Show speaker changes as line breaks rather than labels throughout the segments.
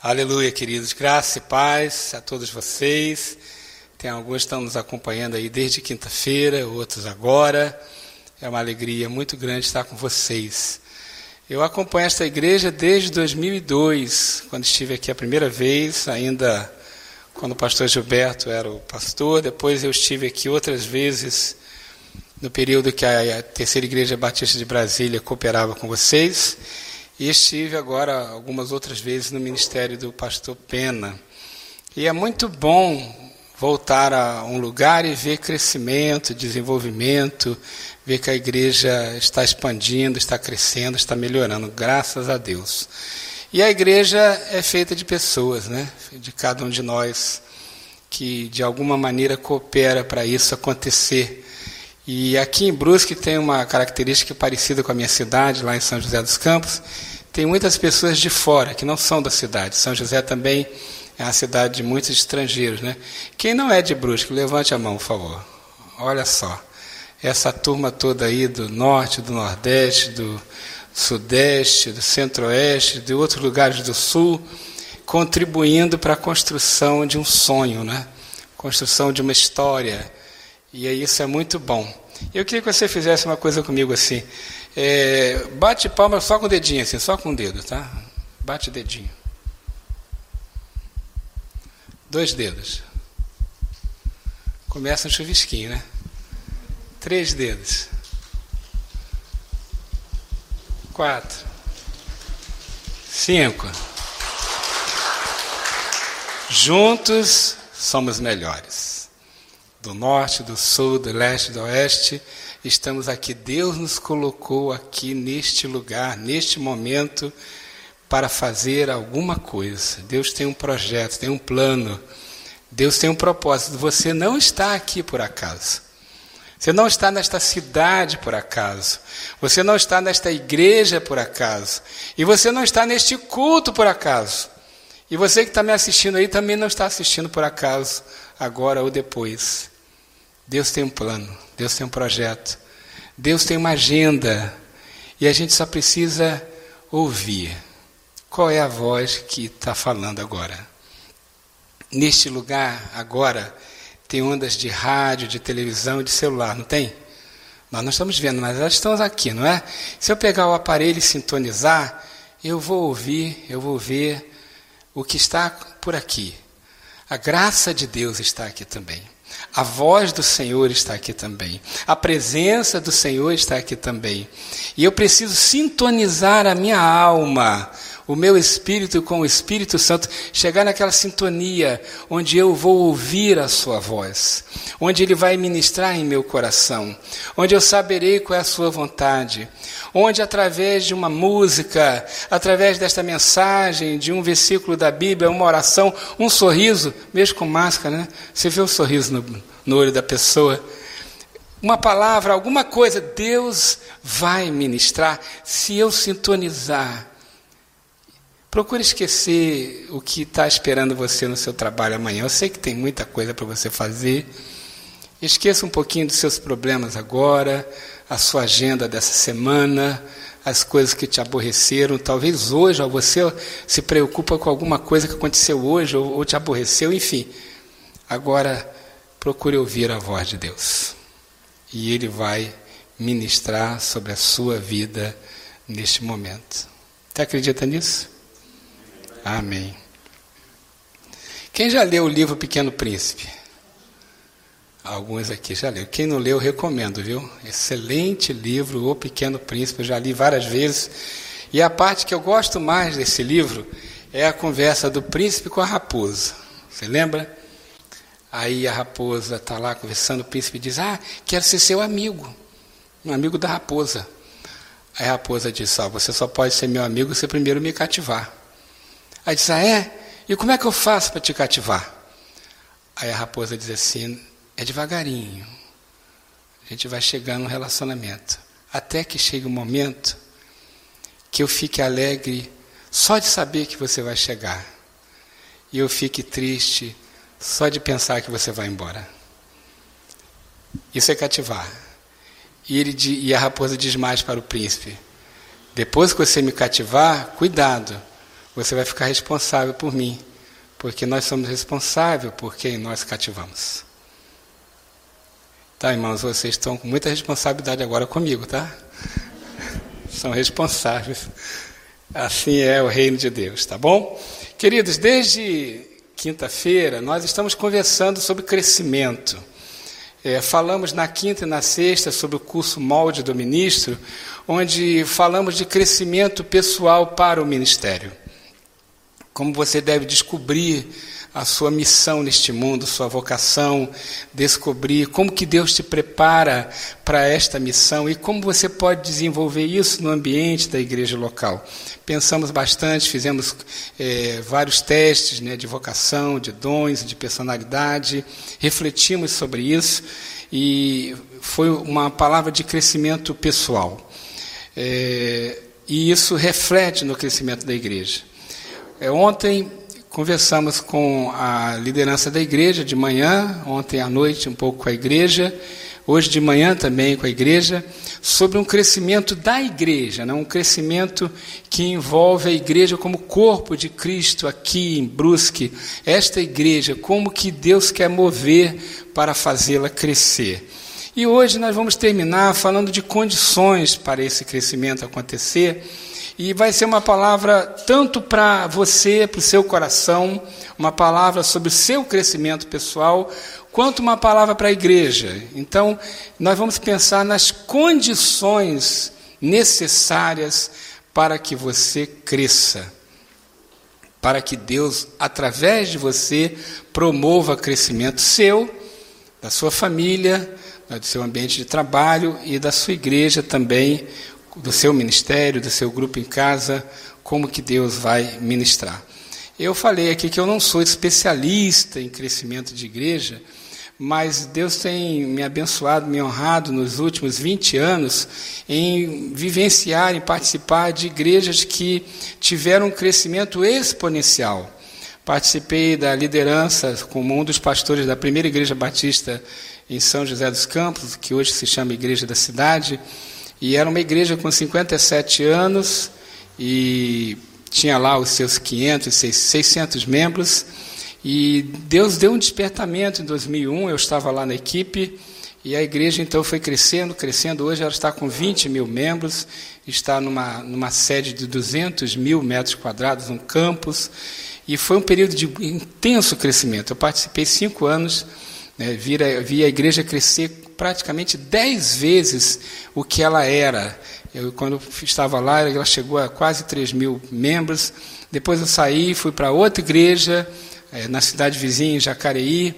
Aleluia, queridos. Graça e paz a todos vocês. Tem alguns que estão nos acompanhando aí desde quinta-feira, outros agora. É uma alegria muito grande estar com vocês. Eu acompanho esta igreja desde 2002, quando estive aqui a primeira vez, ainda quando o pastor Gilberto era o pastor. Depois eu estive aqui outras vezes no período que a Terceira Igreja Batista de Brasília cooperava com vocês. E estive agora algumas outras vezes no ministério do pastor Pena. E é muito bom voltar a um lugar e ver crescimento, desenvolvimento, ver que a igreja está expandindo, está crescendo, está melhorando, graças a Deus. E a igreja é feita de pessoas, né? De cada um de nós que de alguma maneira coopera para isso acontecer. E aqui em Brusque tem uma característica parecida com a minha cidade, lá em São José dos Campos. Tem muitas pessoas de fora que não são da cidade. São José também é uma cidade de muitos estrangeiros, né? Quem não é de Brusque, levante a mão, por favor. Olha só. Essa turma toda aí do norte, do nordeste, do sudeste, do centro-oeste, de outros lugares do sul, contribuindo para a construção de um sonho, né? Construção de uma história e isso é muito bom. Eu queria que você fizesse uma coisa comigo assim. É, bate palma só com o dedinho, assim, só com o dedo, tá? Bate o dedinho. Dois dedos. Começa um chuvisquinho, né? Três dedos. Quatro. Cinco. Juntos somos melhores do norte, do sul, do leste, do oeste. Estamos aqui. Deus nos colocou aqui neste lugar, neste momento, para fazer alguma coisa. Deus tem um projeto, tem um plano. Deus tem um propósito. Você não está aqui por acaso. Você não está nesta cidade por acaso. Você não está nesta igreja por acaso. E você não está neste culto por acaso. E você que está me assistindo aí também não está assistindo por acaso, agora ou depois. Deus tem um plano, Deus tem um projeto, Deus tem uma agenda e a gente só precisa ouvir. Qual é a voz que está falando agora? Neste lugar, agora, tem ondas de rádio, de televisão, de celular, não tem? Nós não estamos vendo, mas elas estão aqui, não é? Se eu pegar o aparelho e sintonizar, eu vou ouvir, eu vou ver o que está por aqui. A graça de Deus está aqui também. A voz do Senhor está aqui também. A presença do Senhor está aqui também. E eu preciso sintonizar a minha alma, o meu espírito com o Espírito Santo, chegar naquela sintonia onde eu vou ouvir a Sua voz, onde Ele vai ministrar em meu coração, onde eu saberei qual é a Sua vontade, onde através de uma música, através desta mensagem, de um versículo da Bíblia, uma oração, um sorriso, mesmo com máscara, né? Você vê o sorriso no, no olho da pessoa. Uma palavra, alguma coisa, Deus vai ministrar se eu sintonizar. Procure esquecer o que está esperando você no seu trabalho amanhã. Eu sei que tem muita coisa para você fazer. Esqueça um pouquinho dos seus problemas agora, a sua agenda dessa semana, as coisas que te aborreceram. Talvez hoje você se preocupa com alguma coisa que aconteceu hoje ou, ou te aborreceu, enfim. Agora, procure ouvir a voz de Deus. E Ele vai ministrar sobre a sua vida neste momento. Você acredita nisso? Amém. Quem já leu o livro Pequeno Príncipe? Alguns aqui já leu. Quem não leu, recomendo, viu? Excelente livro, O Pequeno Príncipe, eu já li várias vezes. E a parte que eu gosto mais desse livro é a conversa do príncipe com a raposa. Você lembra? Aí a raposa está lá conversando, o príncipe diz: Ah, quero ser seu amigo, um amigo da raposa. Aí a raposa diz: Ah, você só pode ser meu amigo se primeiro me cativar. Aí diz: Ah, é? E como é que eu faço para te cativar? Aí a raposa diz assim: é devagarinho. A gente vai chegando no relacionamento. Até que chegue o um momento que eu fique alegre só de saber que você vai chegar. E eu fique triste só de pensar que você vai embora. Isso é cativar. E, ele, e a raposa diz mais para o príncipe: Depois que você me cativar, cuidado. Você vai ficar responsável por mim, porque nós somos responsáveis por quem nós cativamos. Tá, irmãos, vocês estão com muita responsabilidade agora comigo, tá? São responsáveis. Assim é o reino de Deus, tá bom? Queridos, desde quinta-feira nós estamos conversando sobre crescimento. É, falamos na quinta e na sexta sobre o curso Molde do Ministro, onde falamos de crescimento pessoal para o ministério. Como você deve descobrir a sua missão neste mundo, sua vocação, descobrir como que Deus te prepara para esta missão e como você pode desenvolver isso no ambiente da igreja local. Pensamos bastante, fizemos é, vários testes né, de vocação, de dons, de personalidade, refletimos sobre isso e foi uma palavra de crescimento pessoal. É, e isso reflete no crescimento da igreja. É, ontem conversamos com a liderança da igreja de manhã, ontem à noite um pouco com a igreja, hoje de manhã também com a igreja, sobre um crescimento da igreja, né? um crescimento que envolve a igreja como corpo de Cristo aqui em Brusque, esta igreja, como que Deus quer mover para fazê-la crescer. E hoje nós vamos terminar falando de condições para esse crescimento acontecer e vai ser uma palavra tanto para você, para o seu coração, uma palavra sobre o seu crescimento pessoal, quanto uma palavra para a igreja. Então, nós vamos pensar nas condições necessárias para que você cresça. Para que Deus, através de você, promova crescimento seu, da sua família, do seu ambiente de trabalho e da sua igreja também, do seu ministério, do seu grupo em casa, como que Deus vai ministrar. Eu falei aqui que eu não sou especialista em crescimento de igreja, mas Deus tem me abençoado, me honrado nos últimos 20 anos em vivenciar, em participar de igrejas que tiveram um crescimento exponencial. Participei da liderança como um dos pastores da primeira igreja batista em São José dos Campos, que hoje se chama Igreja da Cidade. E era uma igreja com 57 anos e tinha lá os seus 500, 600 membros. E Deus deu um despertamento em 2001, eu estava lá na equipe, e a igreja então foi crescendo, crescendo. Hoje ela está com 20 mil membros, está numa, numa sede de 200 mil metros quadrados, um campus, e foi um período de intenso crescimento. Eu participei cinco anos, né, vi, a, vi a igreja crescer praticamente dez vezes o que ela era. Eu, quando estava lá, ela chegou a quase 3 mil membros. Depois eu saí, fui para outra igreja, é, na cidade vizinha, em Jacareí,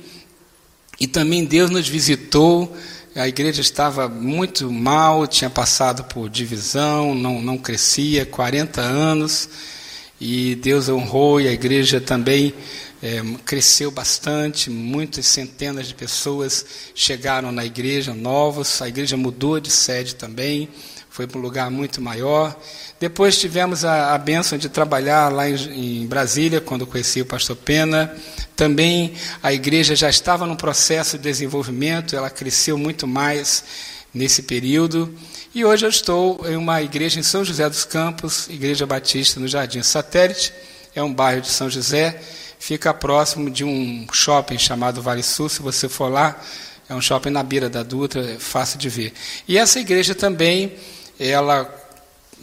e também Deus nos visitou. A igreja estava muito mal, tinha passado por divisão, não, não crescia, 40 anos, e Deus honrou, e a igreja também é, cresceu bastante, muitas centenas de pessoas chegaram na igreja, novos, a igreja mudou de sede também, foi para um lugar muito maior. Depois tivemos a, a bênção de trabalhar lá em, em Brasília, quando conheci o pastor Pena. Também a igreja já estava num processo de desenvolvimento, ela cresceu muito mais nesse período. E hoje eu estou em uma igreja em São José dos Campos, Igreja Batista no Jardim Satélite, é um bairro de São José, fica próximo de um shopping chamado Vale Sul. Se você for lá, é um shopping na beira da Dutra, é fácil de ver. E essa igreja também, ela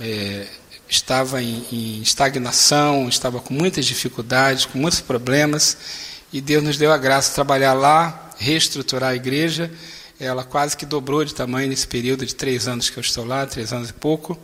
é, estava em, em estagnação, estava com muitas dificuldades, com muitos problemas, e Deus nos deu a graça de trabalhar lá, reestruturar a igreja. Ela quase que dobrou de tamanho nesse período de três anos que eu estou lá, três anos e pouco.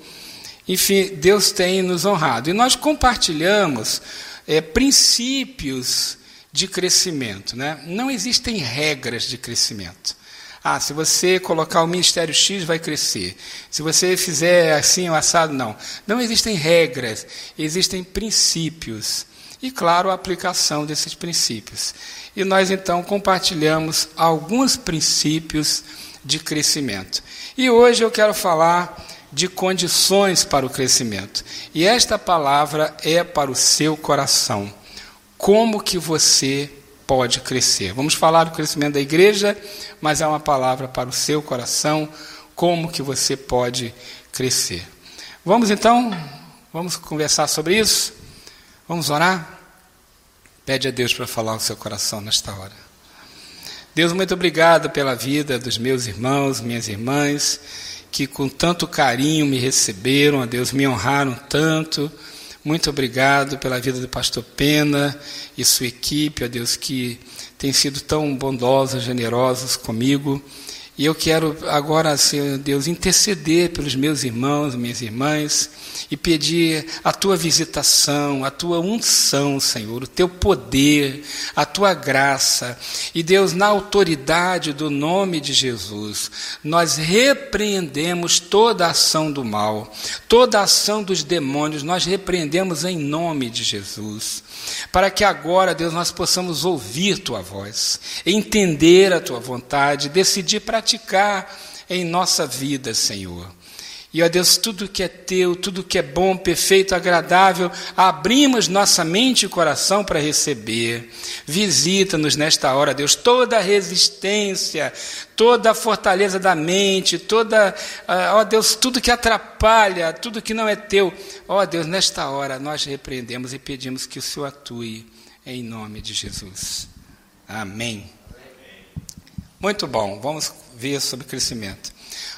Enfim, Deus tem nos honrado. E nós compartilhamos é, princípios de crescimento. Né? Não existem regras de crescimento. Ah, se você colocar o Ministério X, vai crescer. Se você fizer assim ou assado, não. Não existem regras, existem princípios. E, claro, a aplicação desses princípios. E nós, então, compartilhamos alguns princípios de crescimento. E hoje eu quero falar de condições para o crescimento. E esta palavra é para o seu coração. Como que você pode crescer? Vamos falar do crescimento da igreja, mas é uma palavra para o seu coração, como que você pode crescer. Vamos então, vamos conversar sobre isso? Vamos orar? Pede a Deus para falar o seu coração nesta hora. Deus, muito obrigado pela vida dos meus irmãos, minhas irmãs, que com tanto carinho me receberam, a Deus, me honraram tanto. Muito obrigado pela vida do pastor Pena e sua equipe, a Deus, que tem sido tão bondosos, generosos comigo. E eu quero agora, Senhor Deus, interceder pelos meus irmãos, minhas irmãs, e pedir a tua visitação, a tua unção, Senhor, o teu poder, a tua graça. E Deus, na autoridade do nome de Jesus, nós repreendemos toda a ação do mal, toda a ação dos demônios, nós repreendemos em nome de Jesus para que agora, Deus, nós possamos ouvir tua voz, entender a tua vontade, decidir praticar em nossa vida, Senhor. E, ó Deus, tudo que é teu, tudo que é bom, perfeito, agradável, abrimos nossa mente e coração para receber. Visita-nos nesta hora, Deus, toda a resistência, toda a fortaleza da mente, toda, ah, ó Deus, tudo que atrapalha, tudo que não é teu. Ó Deus, nesta hora nós repreendemos e pedimos que o Senhor atue em nome de Jesus. Amém. Muito bom, vamos ver sobre crescimento.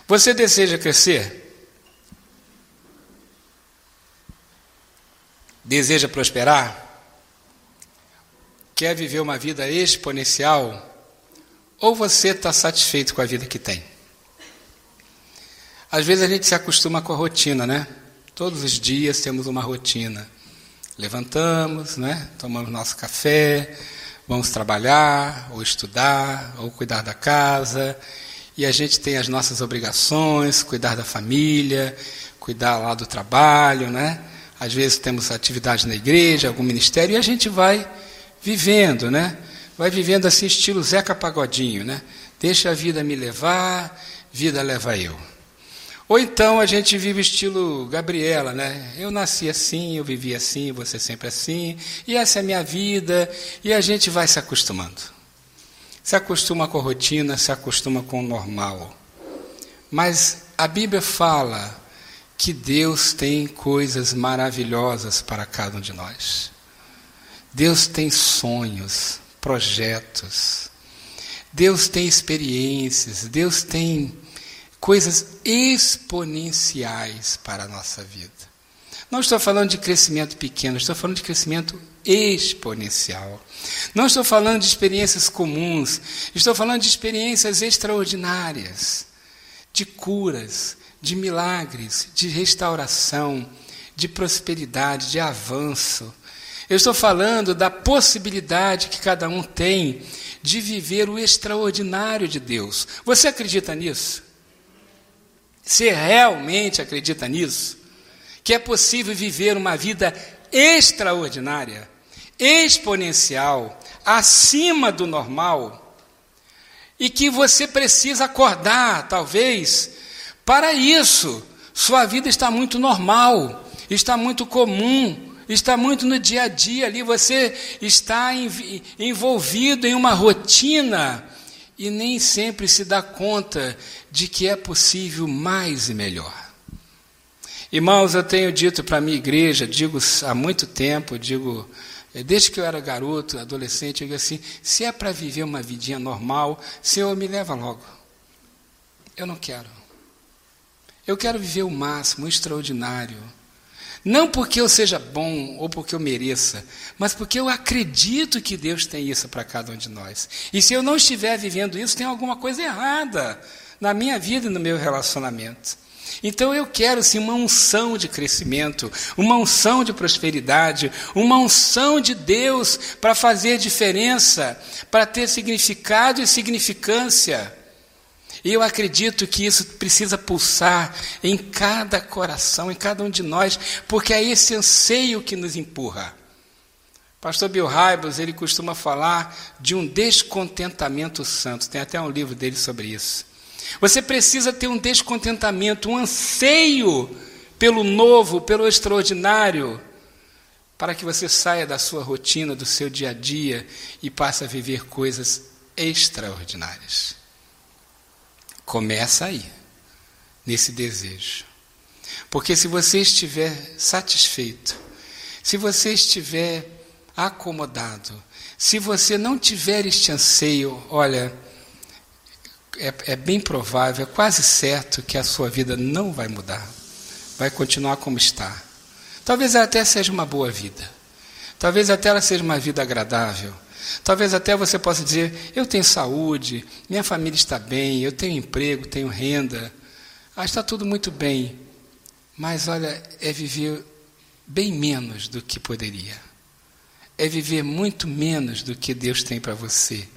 Você deseja crescer? Deseja prosperar? Quer viver uma vida exponencial? Ou você está satisfeito com a vida que tem? Às vezes a gente se acostuma com a rotina, né? Todos os dias temos uma rotina. Levantamos, né? Tomamos nosso café, vamos trabalhar, ou estudar, ou cuidar da casa, e a gente tem as nossas obrigações, cuidar da família, cuidar lá do trabalho, né? Às vezes temos atividade na igreja, algum ministério, e a gente vai vivendo, né? Vai vivendo assim, estilo Zeca Pagodinho, né? Deixa a vida me levar, vida leva eu. Ou então a gente vive estilo Gabriela, né? Eu nasci assim, eu vivi assim, você sempre assim, e essa é a minha vida, e a gente vai se acostumando. Se acostuma com a rotina, se acostuma com o normal. Mas a Bíblia fala que Deus tem coisas maravilhosas para cada um de nós. Deus tem sonhos, projetos. Deus tem experiências, Deus tem coisas exponenciais para a nossa vida. Não estou falando de crescimento pequeno, estou falando de crescimento exponencial. Não estou falando de experiências comuns, estou falando de experiências extraordinárias, de curas, de milagres, de restauração, de prosperidade, de avanço. Eu estou falando da possibilidade que cada um tem de viver o extraordinário de Deus. Você acredita nisso? Você realmente acredita nisso? Que é possível viver uma vida extraordinária, exponencial, acima do normal, e que você precisa acordar, talvez, para isso, sua vida está muito normal, está muito comum, está muito no dia a dia ali, você está envolvido em uma rotina e nem sempre se dá conta de que é possível mais e melhor. Irmãos, eu tenho dito para a minha igreja, digo há muito tempo, digo eh, desde que eu era garoto, adolescente, eu digo assim: se é para viver uma vidinha normal, Senhor, me leva logo. Eu não quero. Eu quero viver o máximo, o extraordinário. Não porque eu seja bom ou porque eu mereça, mas porque eu acredito que Deus tem isso para cada um de nós. E se eu não estiver vivendo isso, tem alguma coisa errada na minha vida e no meu relacionamento. Então eu quero sim uma unção de crescimento, uma unção de prosperidade, uma unção de Deus para fazer diferença, para ter significado e significância. E eu acredito que isso precisa pulsar em cada coração, em cada um de nós, porque é esse anseio que nos empurra. Pastor Bill Hybels, ele costuma falar de um descontentamento santo. Tem até um livro dele sobre isso. Você precisa ter um descontentamento, um anseio pelo novo, pelo extraordinário, para que você saia da sua rotina, do seu dia a dia e passe a viver coisas extraordinárias. Começa aí, nesse desejo. Porque se você estiver satisfeito, se você estiver acomodado, se você não tiver este anseio, olha, é, é, bem provável, é quase certo que a sua vida não vai mudar, vai continuar como está. Talvez até seja uma boa vida, talvez até ela seja uma vida agradável, talvez até você possa dizer: eu tenho saúde, minha família está bem, eu tenho emprego, tenho renda, ah, está tudo muito bem, mas olha, é viver bem menos do que poderia é viver muito menos do que Deus tem para você.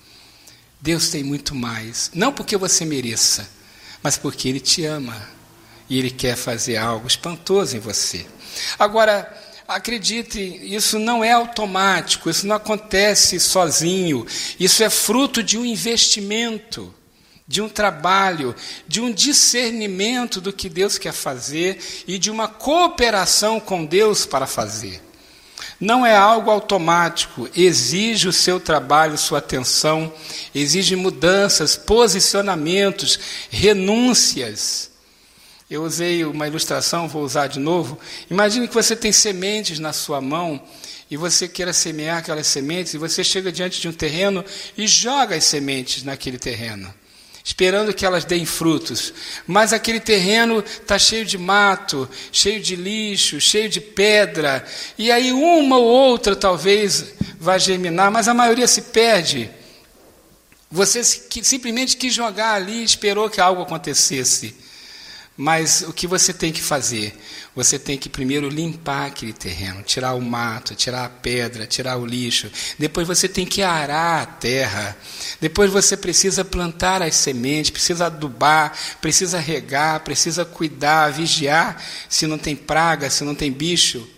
Deus tem muito mais. Não porque você mereça, mas porque Ele te ama. E Ele quer fazer algo espantoso em você. Agora, acredite, isso não é automático, isso não acontece sozinho. Isso é fruto de um investimento, de um trabalho, de um discernimento do que Deus quer fazer e de uma cooperação com Deus para fazer. Não é algo automático, exige o seu trabalho, sua atenção, exige mudanças, posicionamentos, renúncias. Eu usei uma ilustração, vou usar de novo. Imagine que você tem sementes na sua mão e você queira semear aquelas sementes e você chega diante de um terreno e joga as sementes naquele terreno esperando que elas deem frutos. Mas aquele terreno está cheio de mato, cheio de lixo, cheio de pedra, e aí uma ou outra talvez vai germinar, mas a maioria se perde. Você simplesmente quis jogar ali e esperou que algo acontecesse. Mas o que você tem que fazer? Você tem que primeiro limpar aquele terreno, tirar o mato, tirar a pedra, tirar o lixo. Depois você tem que arar a terra. Depois você precisa plantar as sementes, precisa adubar, precisa regar, precisa cuidar, vigiar se não tem praga, se não tem bicho.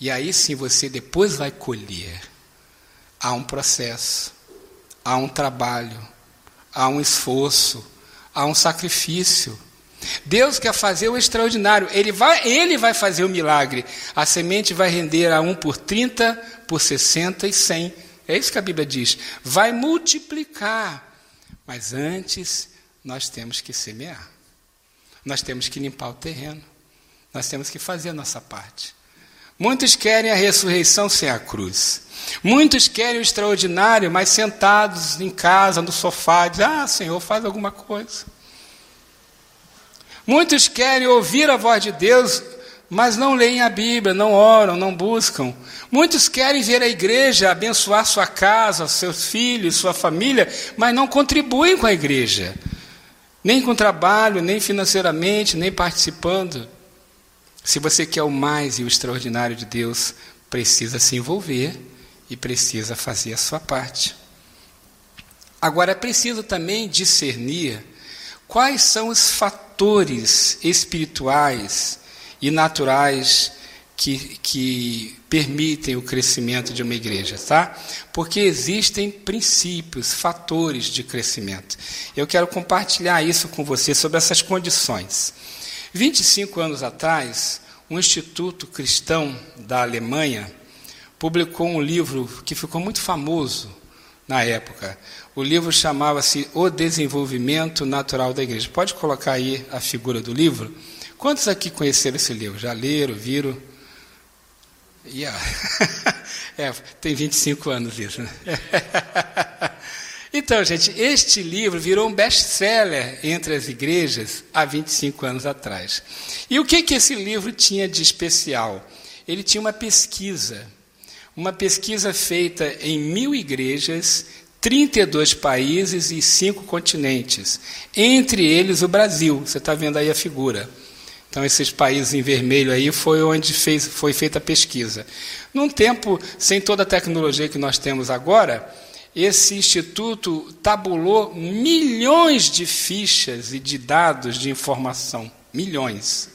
E aí sim você depois vai colher. Há um processo, há um trabalho, há um esforço, há um sacrifício. Deus quer fazer o extraordinário. Ele vai, ele vai fazer o milagre. A semente vai render a um por 30, por 60 e 100. É isso que a Bíblia diz. Vai multiplicar. Mas antes, nós temos que semear. Nós temos que limpar o terreno. Nós temos que fazer a nossa parte. Muitos querem a ressurreição sem a cruz. Muitos querem o extraordinário, mas sentados em casa, no sofá, dizem: Ah, Senhor, faz alguma coisa. Muitos querem ouvir a voz de Deus, mas não leem a Bíblia, não oram, não buscam. Muitos querem ver a igreja abençoar sua casa, seus filhos, sua família, mas não contribuem com a igreja, nem com trabalho, nem financeiramente, nem participando. Se você quer o mais e o extraordinário de Deus, precisa se envolver e precisa fazer a sua parte. Agora é preciso também discernir quais são os fatores fatores espirituais e naturais que, que permitem o crescimento de uma igreja, tá? Porque existem princípios, fatores de crescimento. Eu quero compartilhar isso com você sobre essas condições. 25 anos atrás, um instituto cristão da Alemanha publicou um livro que ficou muito famoso na época. O livro chamava-se O Desenvolvimento Natural da Igreja. Pode colocar aí a figura do livro? Quantos aqui conheceram esse livro? Já leram, viram? Yeah. é, tem 25 anos isso. Né? então, gente, este livro virou um best-seller entre as igrejas há 25 anos atrás. E o que, que esse livro tinha de especial? Ele tinha uma pesquisa, uma pesquisa feita em mil igrejas 32 países e cinco continentes, entre eles o Brasil. Você está vendo aí a figura. Então, esses países em vermelho aí foi onde fez, foi feita a pesquisa. Num tempo sem toda a tecnologia que nós temos agora, esse instituto tabulou milhões de fichas e de dados de informação. Milhões.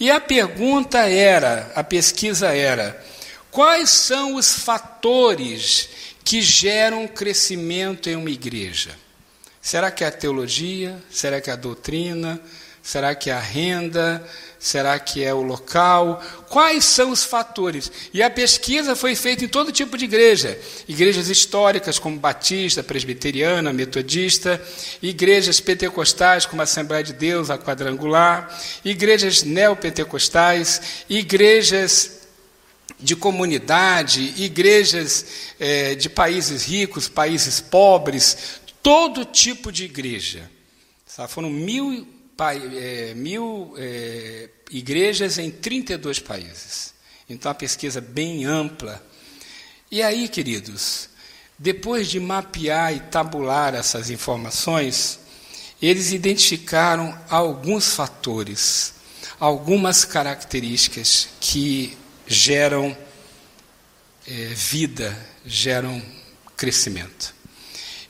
E a pergunta era, a pesquisa era, quais são os fatores que geram crescimento em uma igreja? Será que é a teologia? Será que é a doutrina? Será que é a renda? Será que é o local? Quais são os fatores? E a pesquisa foi feita em todo tipo de igreja: igrejas históricas, como Batista, Presbiteriana, Metodista, igrejas pentecostais, como a Assembleia de Deus, a Quadrangular, igrejas neopentecostais, igrejas de comunidade, igrejas é, de países ricos, países pobres, todo tipo de igreja. Foram mil, é, mil é, igrejas em 32 países. Então, a pesquisa bem ampla. E aí, queridos, depois de mapear e tabular essas informações, eles identificaram alguns fatores, algumas características que geram é, vida, geram crescimento.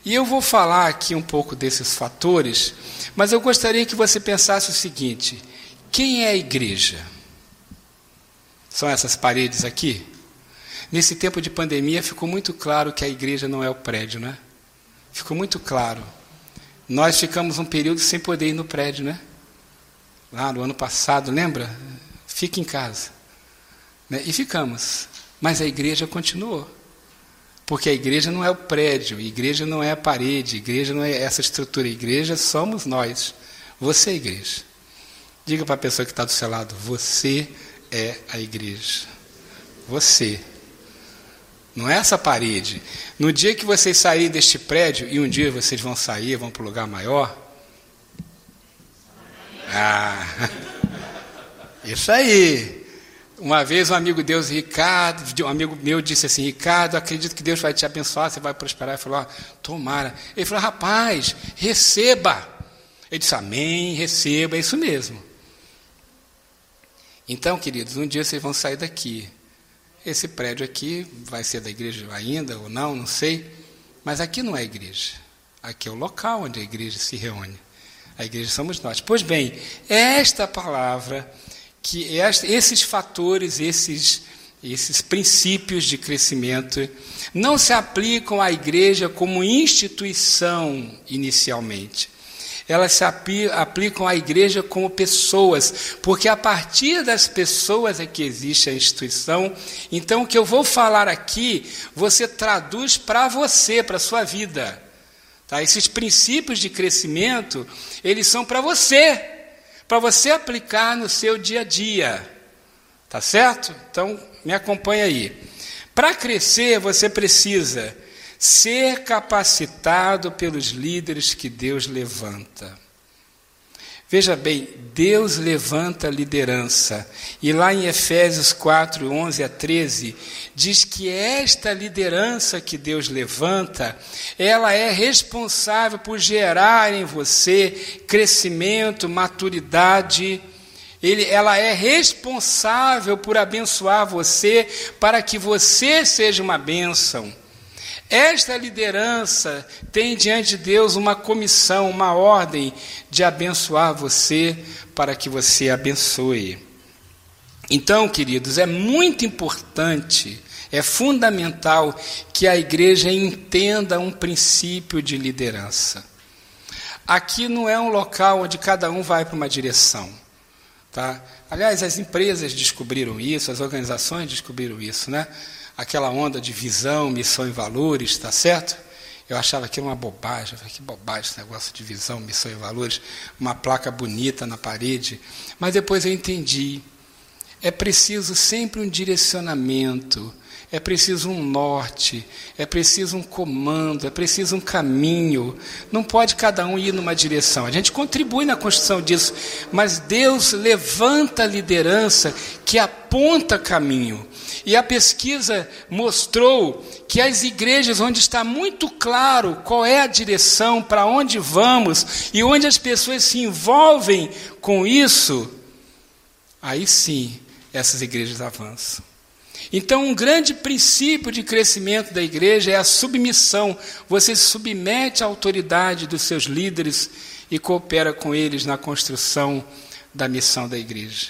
E eu vou falar aqui um pouco desses fatores, mas eu gostaria que você pensasse o seguinte: quem é a igreja? São essas paredes aqui? Nesse tempo de pandemia ficou muito claro que a igreja não é o prédio, né? Ficou muito claro. Nós ficamos um período sem poder ir no prédio, né? Lá no ano passado, lembra? Fique em casa. Né? E ficamos. Mas a igreja continuou. Porque a igreja não é o prédio, a igreja não é a parede, a igreja não é essa estrutura, a igreja somos nós. Você é a igreja. Diga para a pessoa que está do seu lado: você é a igreja. Você. Não é essa parede. No dia que vocês saírem deste prédio, e um dia vocês vão sair, vão para um lugar maior. Ah, isso aí. Uma vez um amigo Deus, Ricardo, um amigo meu disse assim, Ricardo, acredito que Deus vai te abençoar, você vai prosperar. Ele falou, tomara. Ele falou, rapaz, receba. Ele disse, amém, receba, é isso mesmo. Então, queridos, um dia vocês vão sair daqui. Esse prédio aqui vai ser da igreja ainda ou não, não sei. Mas aqui não é igreja. Aqui é o local onde a igreja se reúne. A igreja somos nós. Pois bem, esta palavra, que esses fatores, esses, esses princípios de crescimento, não se aplicam à igreja como instituição inicialmente elas se aplicam à igreja como pessoas, porque a partir das pessoas é que existe a instituição. Então, o que eu vou falar aqui, você traduz para você, para a sua vida. Tá? Esses princípios de crescimento, eles são para você, para você aplicar no seu dia a dia. Tá certo? Então, me acompanha aí. Para crescer, você precisa ser capacitado pelos líderes que Deus levanta. Veja bem, Deus levanta liderança. E lá em Efésios 4, 11 a 13, diz que esta liderança que Deus levanta, ela é responsável por gerar em você crescimento, maturidade. Ele, ela é responsável por abençoar você para que você seja uma bênção. Esta liderança tem diante de Deus uma comissão, uma ordem de abençoar você para que você abençoe. Então, queridos, é muito importante, é fundamental que a igreja entenda um princípio de liderança. Aqui não é um local onde cada um vai para uma direção. Tá? Aliás, as empresas descobriram isso, as organizações descobriram isso, né? Aquela onda de visão, missão e valores, está certo? Eu achava aquilo uma bobagem, que bobagem esse negócio de visão, missão e valores, uma placa bonita na parede. Mas depois eu entendi. É preciso sempre um direcionamento, é preciso um norte, é preciso um comando, é preciso um caminho. Não pode cada um ir numa direção. A gente contribui na construção disso, mas Deus levanta a liderança que aponta caminho. E a pesquisa mostrou que as igrejas onde está muito claro qual é a direção, para onde vamos e onde as pessoas se envolvem com isso, aí sim essas igrejas avançam. Então, um grande princípio de crescimento da igreja é a submissão. Você se submete à autoridade dos seus líderes e coopera com eles na construção da missão da igreja.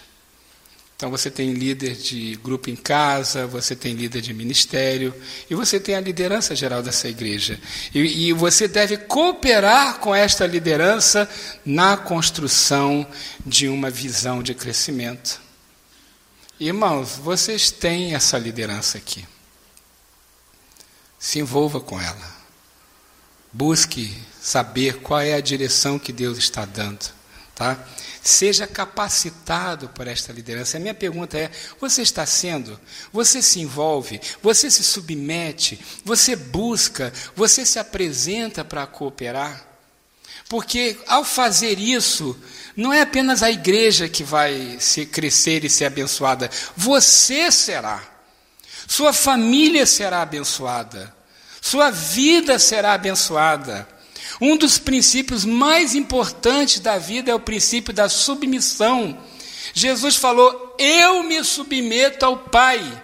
Então você tem líder de grupo em casa, você tem líder de ministério e você tem a liderança geral dessa igreja. E, e, você deve cooperar com esta liderança na construção de uma visão de crescimento. Irmãos, vocês têm essa liderança aqui. Se envolva com ela. Busque saber qual é a direção que Deus está dando tá? Seja capacitado por esta liderança. A minha pergunta é: você está sendo? Você se envolve? Você se submete? Você busca? Você se apresenta para cooperar? Porque ao fazer isso, não é apenas a igreja que vai se crescer e ser abençoada, você será. Sua família será abençoada. Sua vida será abençoada. Um dos princípios mais importantes da vida é o princípio da submissão. Jesus falou: Eu me submeto ao Pai.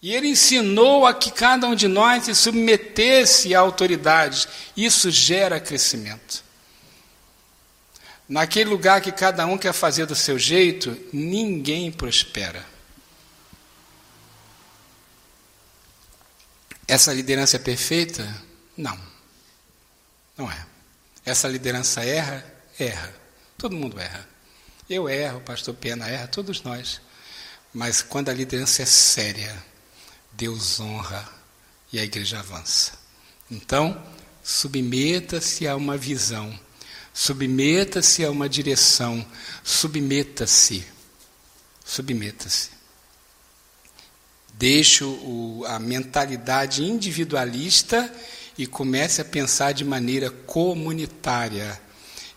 E ele ensinou a que cada um de nós se submetesse à autoridade. Isso gera crescimento. Naquele lugar que cada um quer fazer do seu jeito, ninguém prospera. Essa liderança é perfeita? Não. Não é. Essa liderança erra? Erra. Todo mundo erra. Eu erro, o pastor Pena erra, todos nós. Mas quando a liderança é séria, Deus honra e a igreja avança. Então, submeta-se a uma visão, submeta-se a uma direção, submeta-se. Submeta-se. Deixe a mentalidade individualista e comece a pensar de maneira comunitária.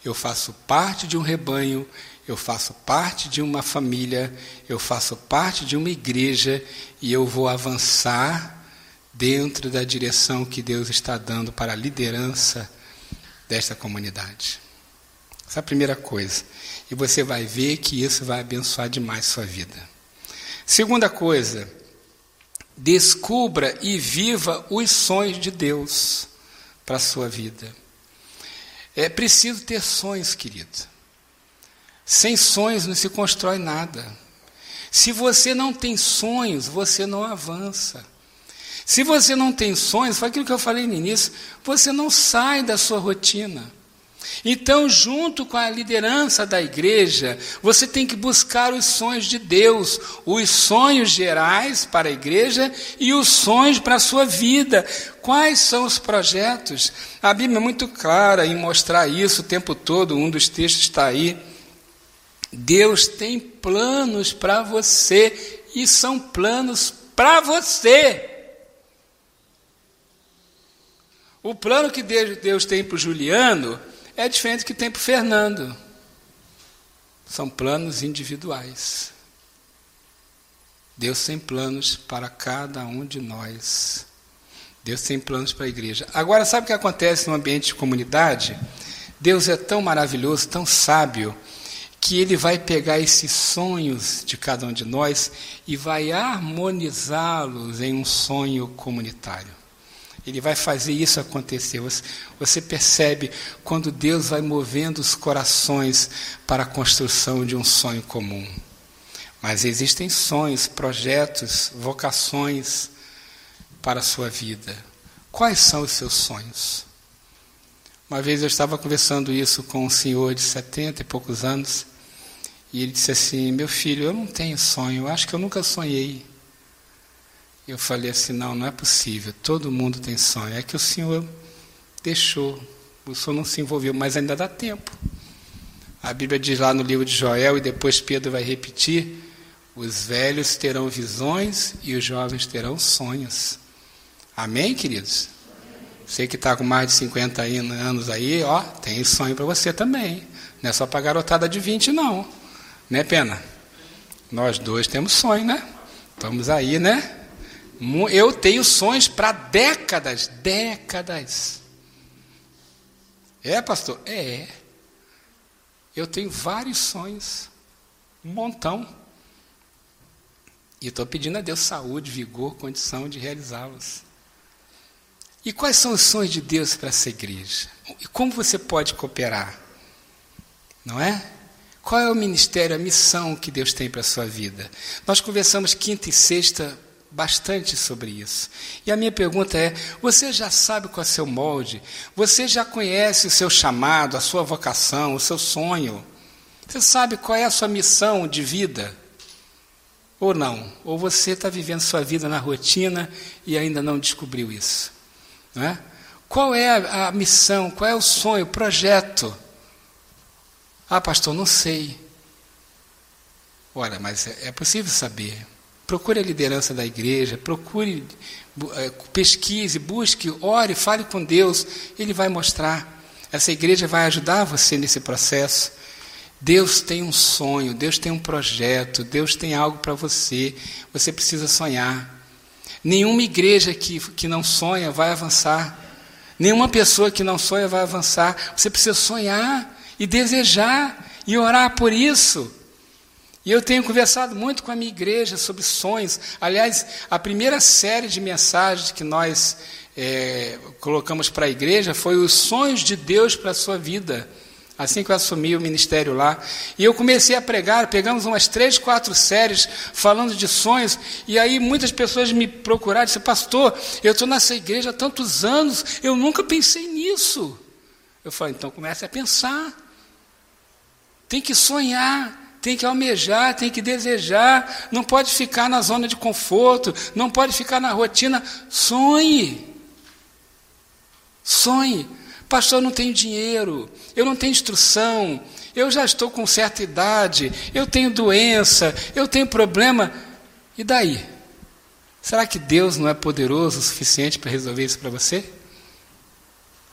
Eu faço parte de um rebanho, eu faço parte de uma família, eu faço parte de uma igreja e eu vou avançar dentro da direção que Deus está dando para a liderança desta comunidade. Essa é a primeira coisa. E você vai ver que isso vai abençoar demais sua vida. Segunda coisa, Descubra e viva os sonhos de Deus para a sua vida. É preciso ter sonhos, querido. Sem sonhos não se constrói nada. Se você não tem sonhos, você não avança. Se você não tem sonhos, foi aquilo que eu falei no início, você não sai da sua rotina. Então, junto com a liderança da igreja, você tem que buscar os sonhos de Deus, os sonhos gerais para a igreja e os sonhos para a sua vida. Quais são os projetos? A Bíblia é muito clara em mostrar isso o tempo todo, um dos textos está aí. Deus tem planos para você e são planos para você. O plano que Deus tem para o Juliano é diferente do que tem para o Fernando. São planos individuais. Deus tem planos para cada um de nós. Deus tem planos para a igreja. Agora, sabe o que acontece no ambiente de comunidade? Deus é tão maravilhoso, tão sábio, que Ele vai pegar esses sonhos de cada um de nós e vai harmonizá-los em um sonho comunitário. Ele vai fazer isso acontecer. Você, percebe quando Deus vai movendo os corações para a construção de um sonho comum. Mas existem sonhos, projetos, vocações para a sua vida. Quais são os seus sonhos? Uma vez eu estava conversando isso com um senhor de 70 e poucos anos, e ele disse assim: Meu filho, eu não tenho sonho, eu acho que eu nunca sonhei. Eu falei assim: não, não é possível, todo mundo tem sonho. É que o Senhor deixou, o Senhor não se envolveu, mas ainda dá tempo. A Bíblia diz lá no livro de Joel, e depois Pedro vai repetir: os velhos terão visões e os jovens terão sonhos. Amém, queridos? Você que está com mais de 50 anos aí, ó, tem sonho para você também. Não é só para garotada de 20, não. Né, Pena? Nós dois temos sonho, né? Estamos aí, né? Eu tenho sonhos para décadas, décadas. É, pastor? É. Eu tenho vários sonhos, um montão. E estou pedindo a Deus saúde, vigor, condição de realizá-los. E quais são os sonhos de Deus para essa igreja? E como você pode cooperar? Não é? Qual é o ministério, a missão que Deus tem para a sua vida? Nós conversamos quinta e sexta bastante sobre isso. E a minha pergunta é: você já sabe qual é o seu molde? Você já conhece o seu chamado, a sua vocação, o seu sonho? Você sabe qual é a sua missão de vida? Ou não? Ou você está vivendo sua vida na rotina e ainda não descobriu isso? Não é? Qual é a, missão? Qual é o sonho, o projeto? Ah, pastor, não sei. Olha, mas é, é possível saber. Procure a liderança da igreja, procure, é, pesquise, busque, ore, fale com Deus, Ele vai mostrar. Essa igreja vai ajudar você nesse processo. Deus tem um sonho, Deus tem um projeto, Deus tem algo para você. Você precisa sonhar. Nenhuma igreja que, que não sonha vai avançar. Nenhuma pessoa que não sonha vai avançar. Você precisa sonhar e desejar e orar por isso. E eu tenho conversado muito com a minha igreja sobre sonhos. Aliás, a primeira série de mensagens que nós é, colocamos para a igreja foi os sonhos de Deus para a sua vida. Assim que eu assumi o ministério lá. E eu comecei a pregar, pegamos umas três, quatro séries falando de sonhos, e aí muitas pessoas me procuraram e disseram, pastor, eu estou nessa igreja há tantos anos, eu nunca pensei nisso. Eu falei, então comece a pensar. Tem que sonhar, tem que almejar, tem que desejar, não pode ficar na zona de conforto, não pode ficar na rotina. Sonhe. Sonhe. Pastor, eu não tenho dinheiro, eu não tenho instrução, eu já estou com certa idade, eu tenho doença, eu tenho problema. E daí? Será que Deus não é poderoso o suficiente para resolver isso para você?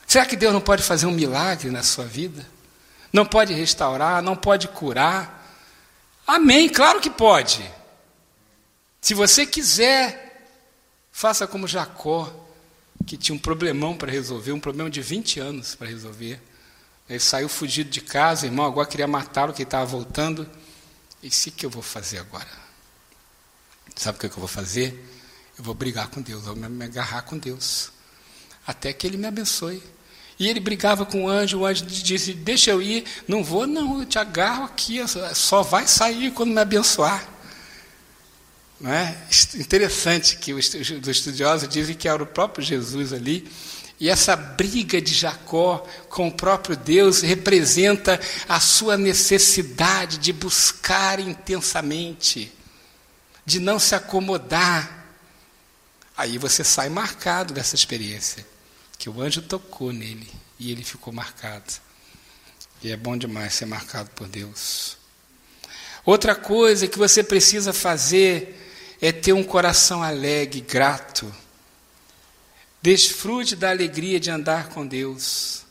Será que Deus não pode fazer um milagre na sua vida? Não pode restaurar, não pode curar? Amém, claro que pode. Se você quiser, faça como Jacó, que tinha um problemão para resolver, um problema de 20 anos para resolver. Ele saiu fugido de casa, irmão, agora queria matá-lo, que estava voltando. E o que eu vou fazer agora? Sabe o que eu vou fazer? Eu vou brigar com Deus, eu vou me agarrar com Deus. Até que Ele me abençoe. E ele brigava com o anjo, o anjo disse: Deixa eu ir, não vou, não, eu te agarro aqui, só vai sair quando me abençoar. Não é? Interessante que os estudiosos dizem que era o próprio Jesus ali. E essa briga de Jacó com o próprio Deus representa a sua necessidade de buscar intensamente, de não se acomodar. Aí você sai marcado dessa experiência que o anjo tocou nele e ele ficou marcado. E é bom demais ser marcado por Deus. Outra coisa que você precisa fazer é ter um coração alegre, grato. Desfrute da alegria de andar com Deus.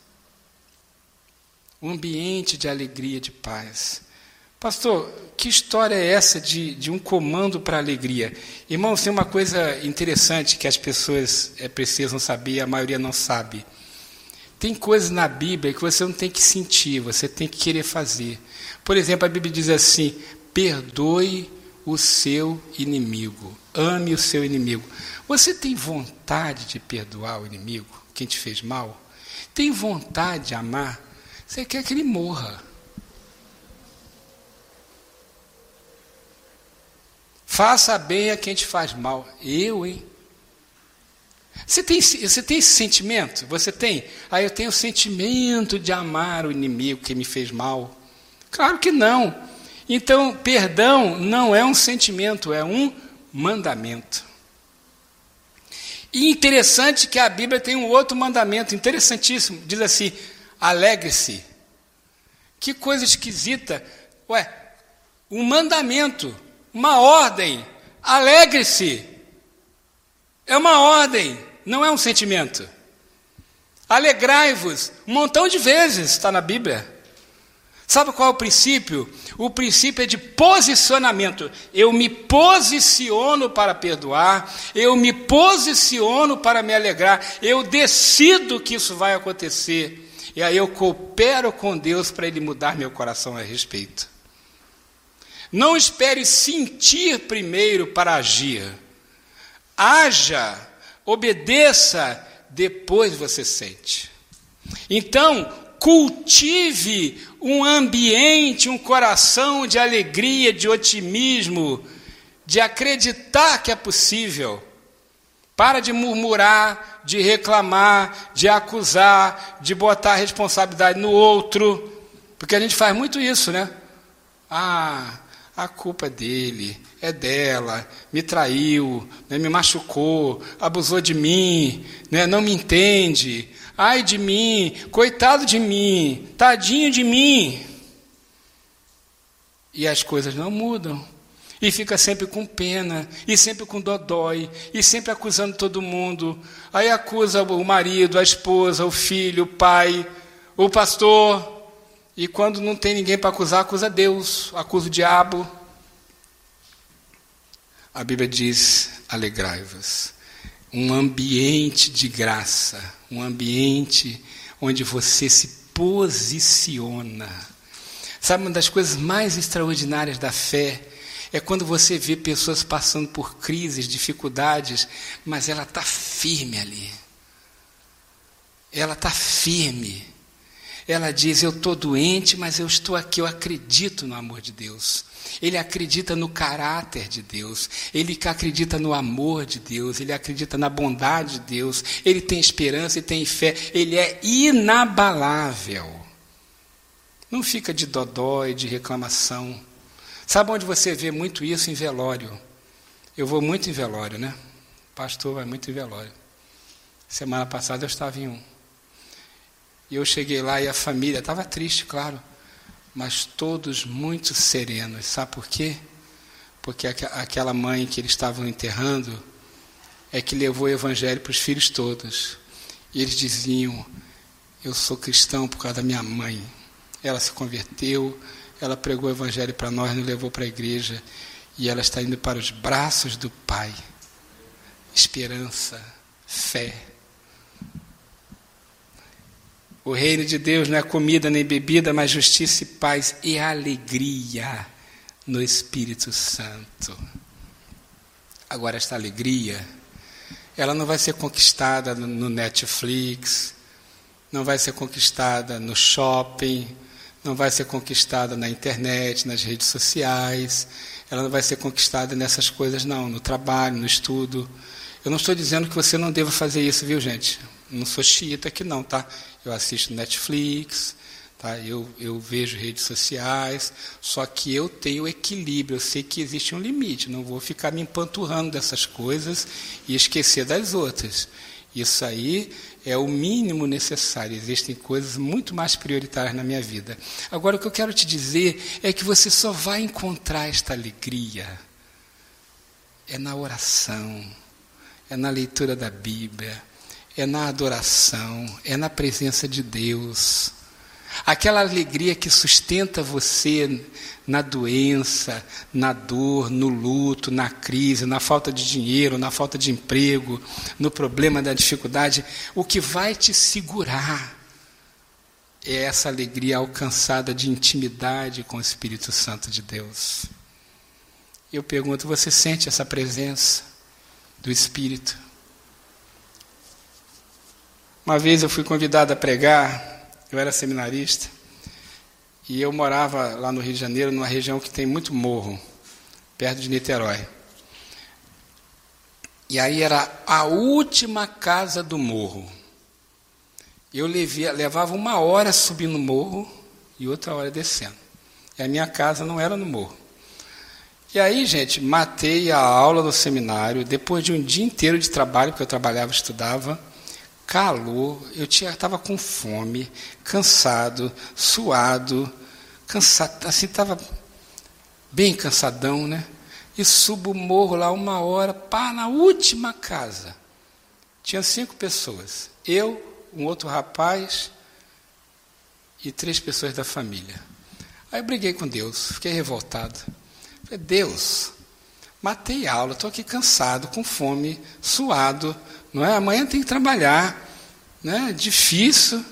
Um ambiente de alegria, de paz. Pastor, que história é essa de, de um comando para a alegria? Irmãos, tem uma coisa interessante que as pessoas é, precisam saber, a maioria não sabe. Tem coisas na Bíblia que você não tem que sentir, você tem que querer fazer. Por exemplo, a Bíblia diz assim: perdoe o seu inimigo, ame o seu inimigo. Você tem vontade de perdoar o inimigo, quem te fez mal? Tem vontade de amar? Você quer que ele morra. Faça bem a quem te faz mal. Eu, hein? Você tem, você tem esse sentimento? Você tem? Ah, eu tenho o sentimento de amar o inimigo que me fez mal. Claro que não. Então, perdão não é um sentimento, é um mandamento. E interessante que a Bíblia tem um outro mandamento, interessantíssimo. Diz assim: alegre-se. Que coisa esquisita. Ué, um mandamento uma ordem. Alegre-se. É uma ordem, não é um sentimento. Alegrai-vos, um montão de vezes está na Bíblia. Sabe qual é o princípio? O princípio é de posicionamento. Eu me posiciono para perdoar, eu me posiciono para me alegrar, eu decido que isso vai acontecer. E aí eu coopero com Deus para Ele mudar meu coração a respeito. Não espere sentir primeiro para agir. Haja, obedeça, depois você sente. Então, cultive um ambiente, um coração de alegria, de otimismo, de acreditar que é possível. Para de murmurar, de reclamar, de acusar, de botar a responsabilidade no outro, porque a gente faz muito isso, né? Ah, a culpa é dele, é dela, me traiu, né, me machucou, abusou de mim, né, não me entende, ai de mim, coitado de mim, tadinho de mim. E as coisas não mudam. E fica sempre com pena, e sempre com dodói, e sempre acusando todo mundo. Aí acusa o marido, a esposa, o filho, o pai, o pastor. E quando não tem ninguém para acusar, acusa Deus, acusa o diabo. A Bíblia diz: alegrai-vos. Um ambiente de graça, um ambiente onde você se posiciona. Sabe, uma das coisas mais extraordinárias da fé é quando você vê pessoas passando por crises, dificuldades, mas ela está firme ali. Ela está firme. Ela diz: Eu estou doente, mas eu estou aqui, eu acredito no amor de Deus. Ele acredita no caráter de Deus, ele acredita no amor de Deus, ele acredita na bondade de Deus, ele tem esperança e tem fé, ele é inabalável. Não fica de dodó e de reclamação. Sabe onde você vê muito isso? Em velório. Eu vou muito em velório, né? O pastor vai muito em velório. Semana passada eu estava em um. E eu cheguei lá e a família estava triste, claro, mas todos muito serenos. Sabe por quê? Porque aquela mãe que eles estavam enterrando é que levou o evangelho para os filhos todos. E eles diziam: Eu sou cristão por causa da minha mãe. Ela se converteu, ela pregou o Evangelho para nós, nos levou para a igreja. E ela está indo para os braços do Pai. Esperança, fé. O reino de Deus não é comida nem bebida, mas justiça e paz e alegria no Espírito Santo. Agora, esta alegria, ela não vai ser conquistada no Netflix, não vai ser conquistada no shopping, não vai ser conquistada na internet, nas redes sociais, ela não vai ser conquistada nessas coisas, não, no trabalho, no estudo. Eu não estou dizendo que você não deva fazer isso, viu, gente? Não sou xiita aqui, não, tá? Eu assisto Netflix, tá? eu, eu vejo redes sociais, só que eu tenho equilíbrio, eu sei que existe um limite, não vou ficar me empanturrando dessas coisas e esquecer das outras. Isso aí é o mínimo necessário. Existem coisas muito mais prioritárias na minha vida. Agora, o que eu quero te dizer é que você só vai encontrar esta alegria é na oração, é na leitura da Bíblia, é na adoração, é na presença de Deus. Aquela alegria que sustenta você na doença, na dor, no luto, na crise, na falta de dinheiro, na falta de emprego, no problema da dificuldade, o que vai te segurar é essa alegria alcançada de intimidade com o Espírito Santo de Deus. Eu pergunto: você sente essa presença do Espírito? Uma vez eu fui convidado a pregar, eu era seminarista, e eu morava lá no Rio de Janeiro, numa região que tem muito morro, perto de Niterói. E aí era a última casa do morro. Eu levia, levava uma hora subindo o morro e outra hora descendo. E a minha casa não era no morro. E aí, gente, matei a aula do seminário, depois de um dia inteiro de trabalho, porque eu trabalhava, estudava, calor, eu estava com fome, cansado, suado, cansado, assim, estava bem cansadão, né? E subo o morro lá uma hora, pá, na última casa. Tinha cinco pessoas. Eu, um outro rapaz e três pessoas da família. Aí eu briguei com Deus, fiquei revoltado. Falei, Deus, matei a aula, estou aqui cansado, com fome, suado, não é? Amanhã tem que trabalhar, né? Difícil.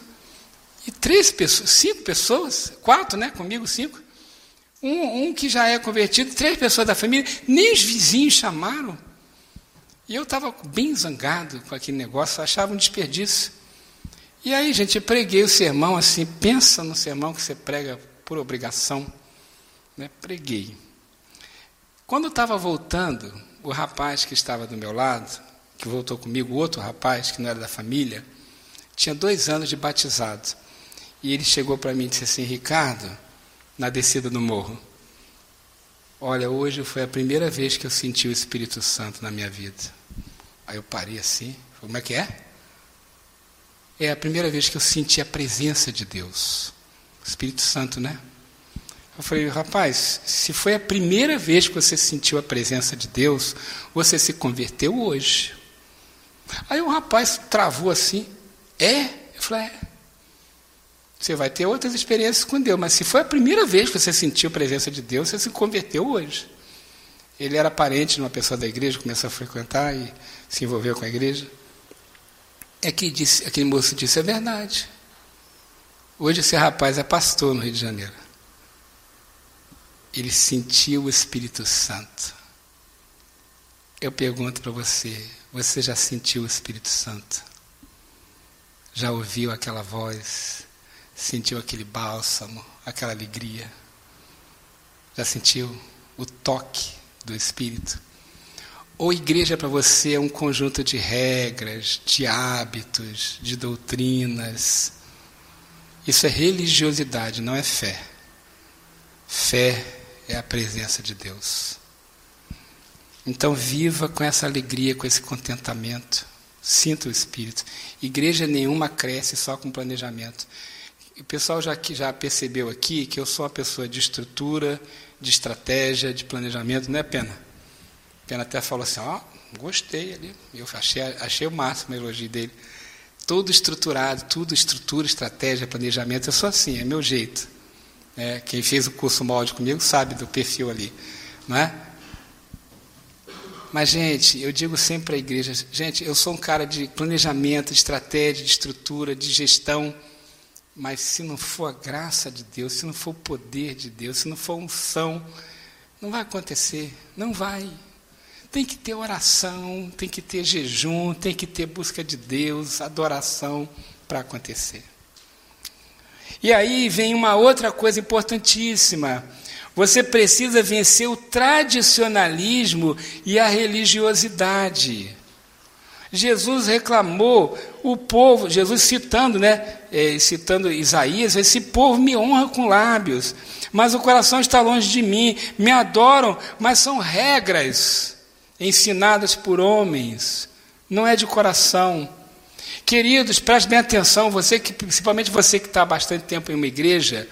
E três pessoas, cinco pessoas, quatro, né? Comigo, cinco. Um, um que já é convertido, três pessoas da família, nem os vizinhos chamaram. E eu estava bem zangado com aquele negócio, achava um desperdício. E aí, gente, eu preguei o sermão assim, pensa no sermão que você prega por obrigação. Né? Preguei. Quando eu estava voltando, o rapaz que estava do meu lado, que voltou comigo, outro rapaz que não era da família, tinha dois anos de batizado. E ele chegou para mim e disse assim: Ricardo, na descida do morro, olha, hoje foi a primeira vez que eu senti o Espírito Santo na minha vida. Aí eu parei assim, como é que é? É a primeira vez que eu senti a presença de Deus. Espírito Santo, né? Eu falei, rapaz, se foi a primeira vez que você sentiu a presença de Deus, você se converteu hoje. Aí o rapaz travou assim, é? Eu falei, é. Você vai ter outras experiências com Deus, mas se foi a primeira vez que você sentiu a presença de Deus, você se converteu hoje. Ele era parente de uma pessoa da igreja, começou a frequentar e se envolveu com a igreja. É que disse, aquele moço disse, é verdade. Hoje esse rapaz é pastor no Rio de Janeiro. Ele sentiu o Espírito Santo. Eu pergunto para você, você já sentiu o Espírito Santo? Já ouviu aquela voz? Sentiu aquele bálsamo, aquela alegria? Já sentiu o toque do Espírito? Ou igreja para você é um conjunto de regras, de hábitos, de doutrinas. Isso é religiosidade, não é fé. Fé é a presença de Deus. Então viva com essa alegria, com esse contentamento. Sinta o Espírito. Igreja nenhuma cresce só com planejamento. O pessoal já, já percebeu aqui que eu sou uma pessoa de estrutura, de estratégia, de planejamento, não é pena? Pena até falou assim, ó, oh, gostei ali. Eu achei, achei o máximo o elogio dele. Tudo estruturado, tudo estrutura, estratégia, planejamento. Eu sou assim, é meu jeito. É, quem fez o curso molde comigo sabe do perfil ali. Não é? Mas, gente, eu digo sempre a igreja, gente, eu sou um cara de planejamento, de estratégia, de estrutura, de gestão. Mas se não for a graça de Deus, se não for o poder de Deus, se não for unção, não vai acontecer. Não vai. Tem que ter oração, tem que ter jejum, tem que ter busca de Deus, adoração para acontecer. E aí vem uma outra coisa importantíssima. Você precisa vencer o tradicionalismo e a religiosidade. Jesus reclamou o povo, Jesus citando, né, é, citando Isaías, esse povo me honra com lábios, mas o coração está longe de mim, me adoram, mas são regras ensinadas por homens, não é de coração. Queridos, preste bem atenção, você que, principalmente você que está há bastante tempo em uma igreja,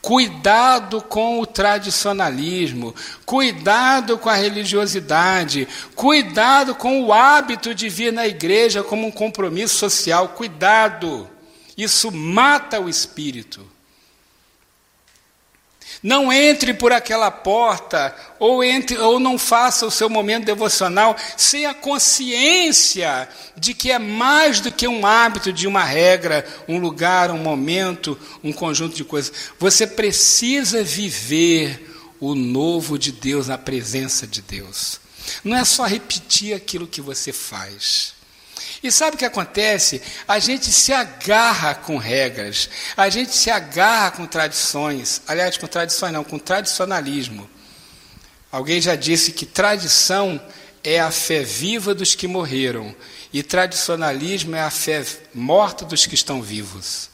cuidado com o tradicionalismo, cuidado com a religiosidade, cuidado com o hábito de vir na igreja como um compromisso social, cuidado. Isso mata o espírito. Não entre por aquela porta, ou, entre, ou não faça o seu momento devocional sem a consciência de que é mais do que um hábito, de uma regra, um lugar, um momento, um conjunto de coisas. Você precisa viver o novo de Deus, a presença de Deus. Não é só repetir aquilo que você faz. E sabe o que acontece? A gente se agarra com regras, a gente se agarra com tradições, aliás, com tradições não, com tradicionalismo. Alguém já disse que tradição é a fé viva dos que morreram e tradicionalismo é a fé morta dos que estão vivos.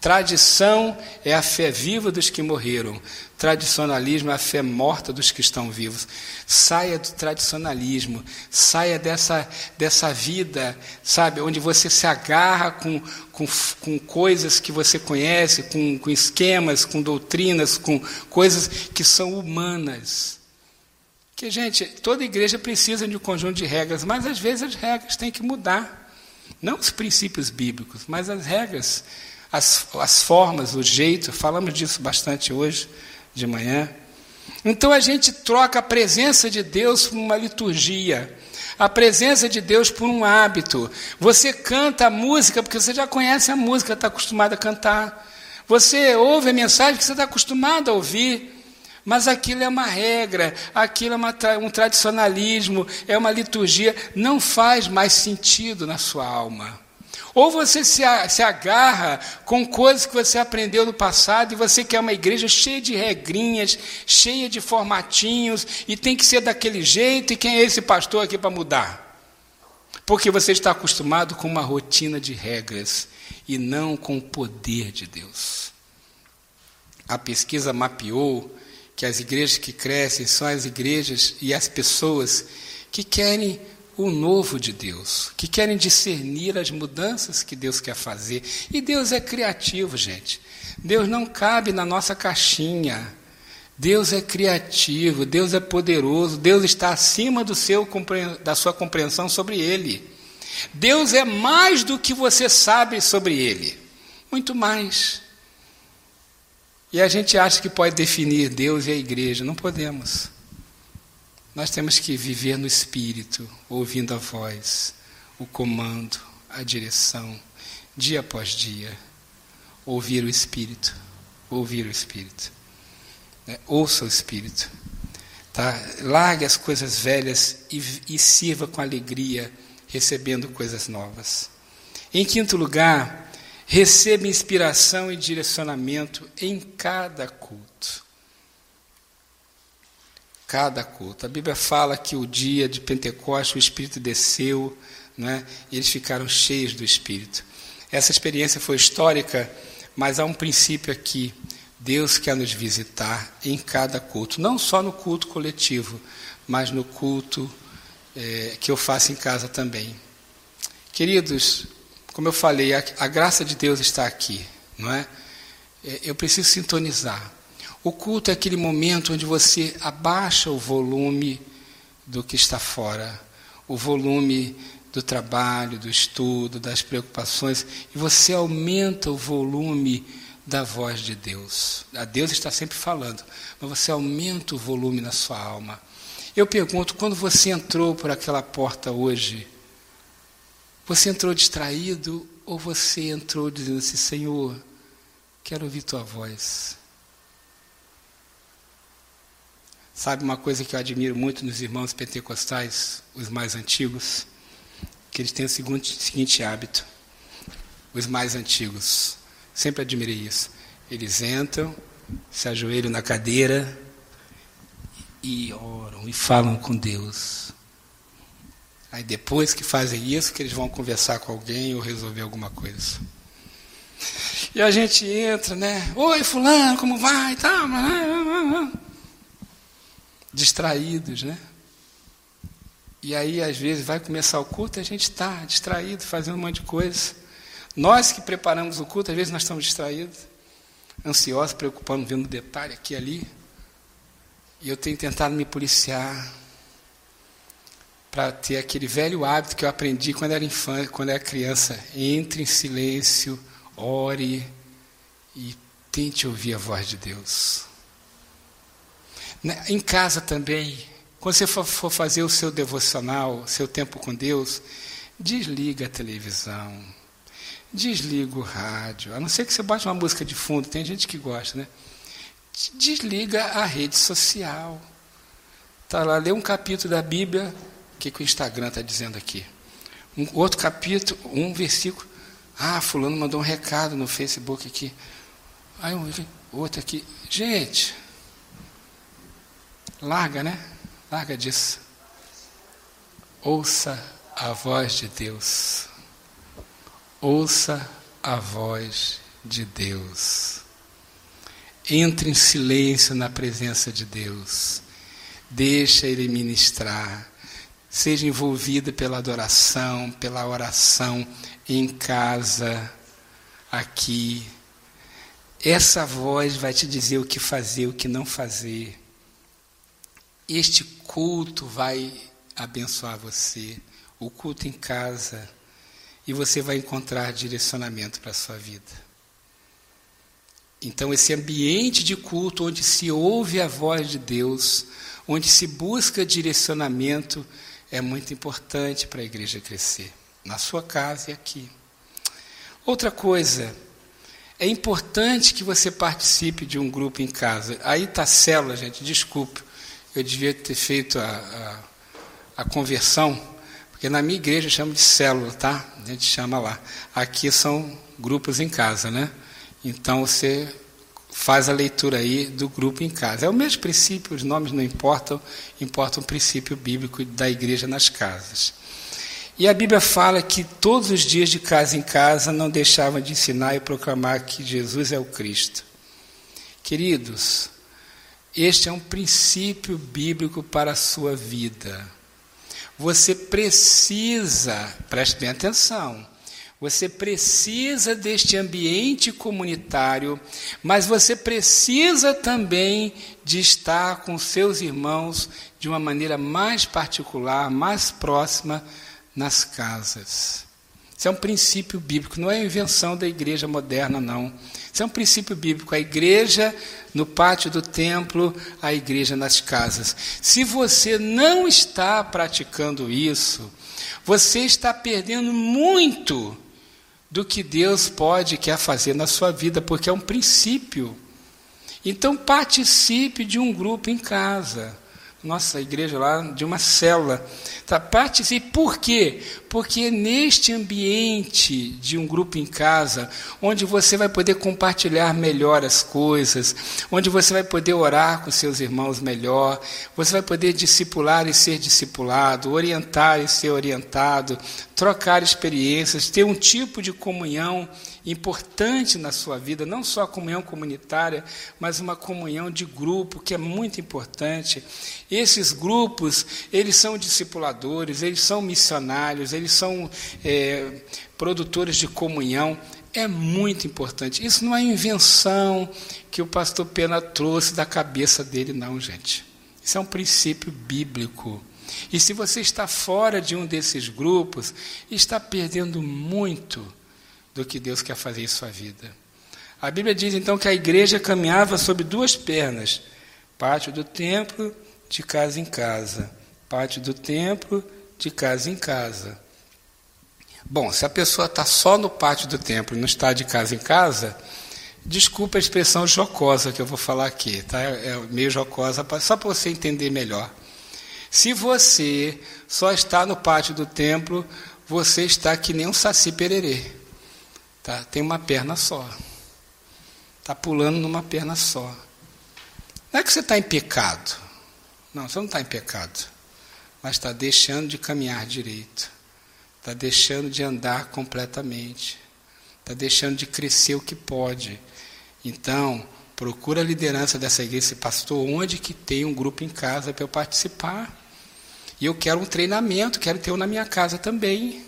Tradição é a fé viva dos que morreram. Tradicionalismo é a fé morta dos que estão vivos. Saia do tradicionalismo, saia dessa, dessa vida, sabe, onde você se agarra com, com, com coisas que você conhece, com, com esquemas, com doutrinas, com coisas que são humanas. Que, gente, toda igreja precisa de um conjunto de regras, mas às vezes as regras têm que mudar. Não os princípios bíblicos, mas as regras as, as formas, o jeito, falamos disso bastante hoje de manhã. Então a gente troca a presença de Deus por uma liturgia, a presença de Deus por um hábito. Você canta a música porque você já conhece a música, está acostumado a cantar. Você ouve a mensagem que você está acostumado a ouvir. Mas aquilo é uma regra, aquilo é uma, um tradicionalismo, é uma liturgia, não faz mais sentido na sua alma. Ou você se, se agarra com coisas que você aprendeu no passado e você quer uma igreja cheia de regrinhas, cheia de formatinhos, e tem que ser daquele jeito, e quem é esse pastor aqui para mudar? Porque você está acostumado com uma rotina de regras e não com o poder de Deus. A pesquisa mapeou que as igrejas que crescem são as igrejas e as pessoas que querem o novo de Deus, que querem discernir as mudanças que Deus quer fazer. E Deus é criativo, gente. Deus não cabe na nossa caixinha. Deus é criativo, Deus é poderoso, Deus está acima do seu, da sua compreensão sobre ele. Deus é mais do que você sabe sobre ele, muito mais. E a gente acha que pode definir Deus e a igreja, não podemos. Nós temos que viver no espírito, ouvindo a voz, o comando, a direção, dia após dia. Ouvir o espírito, ouvir o espírito. Né? Ouça o Espírito. Tá? Largue as coisas velhas e, e sirva com alegria, recebendo coisas novas. Em quinto lugar, receba inspiração e direcionamento em cada culto. Cada culto. A Bíblia fala que o dia de Pentecostes o Espírito desceu, né, e eles ficaram cheios do Espírito. Essa experiência foi histórica, mas há um princípio aqui. Deus quer nos visitar em cada culto, não só no culto coletivo, mas no culto é, que eu faço em casa também. Queridos, como eu falei, a, a graça de Deus está aqui, não é? é? Eu preciso sintonizar. O culto é aquele momento onde você abaixa o volume do que está fora, o volume do trabalho, do estudo, das preocupações, e você aumenta o volume da voz de Deus. A Deus está sempre falando, mas você aumenta o volume na sua alma. Eu pergunto, quando você entrou por aquela porta hoje, você entrou distraído ou você entrou dizendo assim, Senhor, quero ouvir tua voz? Sabe uma coisa que eu admiro muito nos irmãos pentecostais, os mais antigos? Que eles têm o seguinte, seguinte hábito. Os mais antigos Sempre admirei isso. Eles entram, se ajoelham na cadeira e oram e falam com Deus. Aí depois que fazem isso, que eles vão conversar com alguém ou resolver alguma coisa. E a gente entra, né? Oi, fulano, como vai? Tá, distraídos, né? E aí, às vezes, vai começar o culto e a gente está distraído, fazendo um monte de coisa. Nós que preparamos o culto, às vezes nós estamos distraídos, ansiosos, preocupando, vendo detalhe aqui e ali. E eu tenho tentado me policiar para ter aquele velho hábito que eu aprendi quando era infante, quando era criança. Entre em silêncio, ore e tente ouvir a voz de Deus. Em casa também, quando você for fazer o seu devocional, seu tempo com Deus, desliga a televisão desliga o rádio, a não ser que você bote uma música de fundo, tem gente que gosta, né? Desliga a rede social. Tá lá, lê um capítulo da Bíblia, o que, que o Instagram está dizendo aqui? Um outro capítulo, um versículo. Ah, fulano mandou um recado no Facebook aqui. Aí um outro aqui. Gente, larga, né? Larga disso. Ouça a voz de Deus. Ouça a voz de Deus. Entre em silêncio na presença de Deus. Deixa Ele ministrar. Seja envolvida pela adoração, pela oração em casa, aqui. Essa voz vai te dizer o que fazer, o que não fazer. Este culto vai abençoar você. O culto em casa e você vai encontrar direcionamento para a sua vida. Então, esse ambiente de culto onde se ouve a voz de Deus, onde se busca direcionamento, é muito importante para a igreja crescer, na sua casa e aqui. Outra coisa, é importante que você participe de um grupo em casa. Aí está a célula, gente, desculpe, eu devia ter feito a, a, a conversão porque na minha igreja chama de célula, tá? A gente chama lá. Aqui são grupos em casa, né? Então você faz a leitura aí do grupo em casa. É o mesmo princípio, os nomes não importam, importa o princípio bíblico da igreja nas casas. E a Bíblia fala que todos os dias de casa em casa não deixavam de ensinar e proclamar que Jesus é o Cristo. Queridos, este é um princípio bíblico para a sua vida. Você precisa, preste bem atenção, Você precisa deste ambiente comunitário, mas você precisa também de estar com seus irmãos de uma maneira mais particular, mais próxima nas casas. Isso é um princípio bíblico, não é invenção da igreja moderna, não. Isso é um princípio bíblico. A igreja no pátio do templo, a igreja nas casas. Se você não está praticando isso, você está perdendo muito do que Deus pode e quer fazer na sua vida, porque é um princípio. Então participe de um grupo em casa nossa igreja lá, de uma célula. Tá, participe. Por quê? Porque neste ambiente de um grupo em casa, onde você vai poder compartilhar melhor as coisas, onde você vai poder orar com seus irmãos melhor, você vai poder discipular e ser discipulado, orientar e ser orientado, trocar experiências, ter um tipo de comunhão importante na sua vida, não só a comunhão comunitária, mas uma comunhão de grupo, que é muito importante. Esses grupos, eles são discipuladores, eles são missionários, eles são é, produtores de comunhão. É muito importante. Isso não é invenção que o pastor Pena trouxe da cabeça dele, não, gente. Isso é um princípio bíblico. E se você está fora de um desses grupos, está perdendo muito do que Deus quer fazer em sua vida. A Bíblia diz então que a igreja caminhava sobre duas pernas: pátio do templo, de casa em casa. Pátio do templo, de casa em casa. Bom, se a pessoa está só no pátio do templo e não está de casa em casa, desculpa a expressão jocosa que eu vou falar aqui, tá? É meio jocosa, só para você entender melhor. Se você só está no pátio do templo, você está que nem um saci pererê. Tá? Tem uma perna só. Está pulando numa perna só. Não é que você está em pecado. Não, você não está em pecado. Mas está deixando de caminhar direito. Está deixando de andar completamente. Está deixando de crescer o que pode. Então, procura a liderança dessa igreja, pastor, onde que tem um grupo em casa para eu participar. E eu quero um treinamento, quero ter um na minha casa também.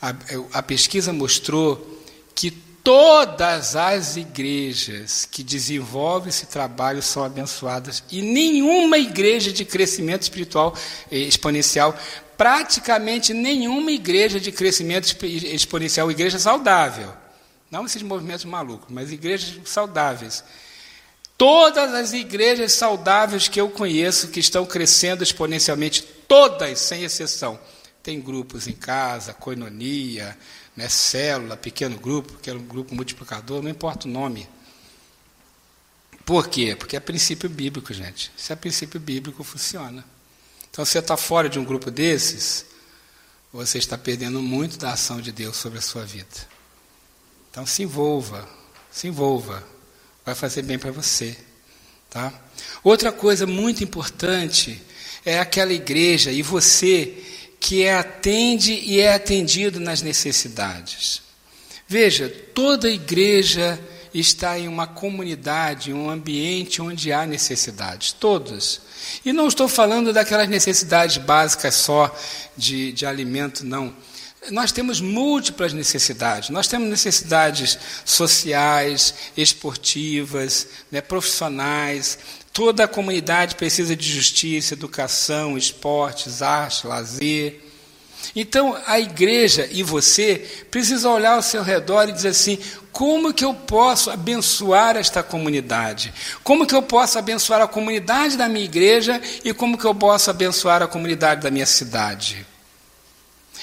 A, a pesquisa mostrou que todas as igrejas que desenvolvem esse trabalho são abençoadas e nenhuma igreja de crescimento espiritual eh, exponencial, praticamente nenhuma igreja de crescimento exponencial, igreja saudável, não esses movimentos malucos, mas igrejas saudáveis. Todas as igrejas saudáveis que eu conheço, que estão crescendo exponencialmente, todas, sem exceção, tem grupos em casa, coinonia, né, célula, pequeno grupo, que era um grupo multiplicador, não importa o nome. Por quê? Porque é princípio bíblico, gente. Se é princípio bíblico, funciona. Então, se você está fora de um grupo desses, você está perdendo muito da ação de Deus sobre a sua vida. Então, se envolva, se envolva. Vai fazer bem para você. Tá? Outra coisa muito importante é aquela igreja e você que é atende e é atendido nas necessidades. Veja, toda igreja está em uma comunidade, em um ambiente onde há necessidades, todas. E não estou falando daquelas necessidades básicas só de, de alimento, não. Nós temos múltiplas necessidades. Nós temos necessidades sociais, esportivas, né, profissionais, Toda a comunidade precisa de justiça, educação, esportes, arte, lazer. Então, a igreja e você precisa olhar ao seu redor e dizer assim: como que eu posso abençoar esta comunidade? Como que eu posso abençoar a comunidade da minha igreja e como que eu posso abençoar a comunidade da minha cidade?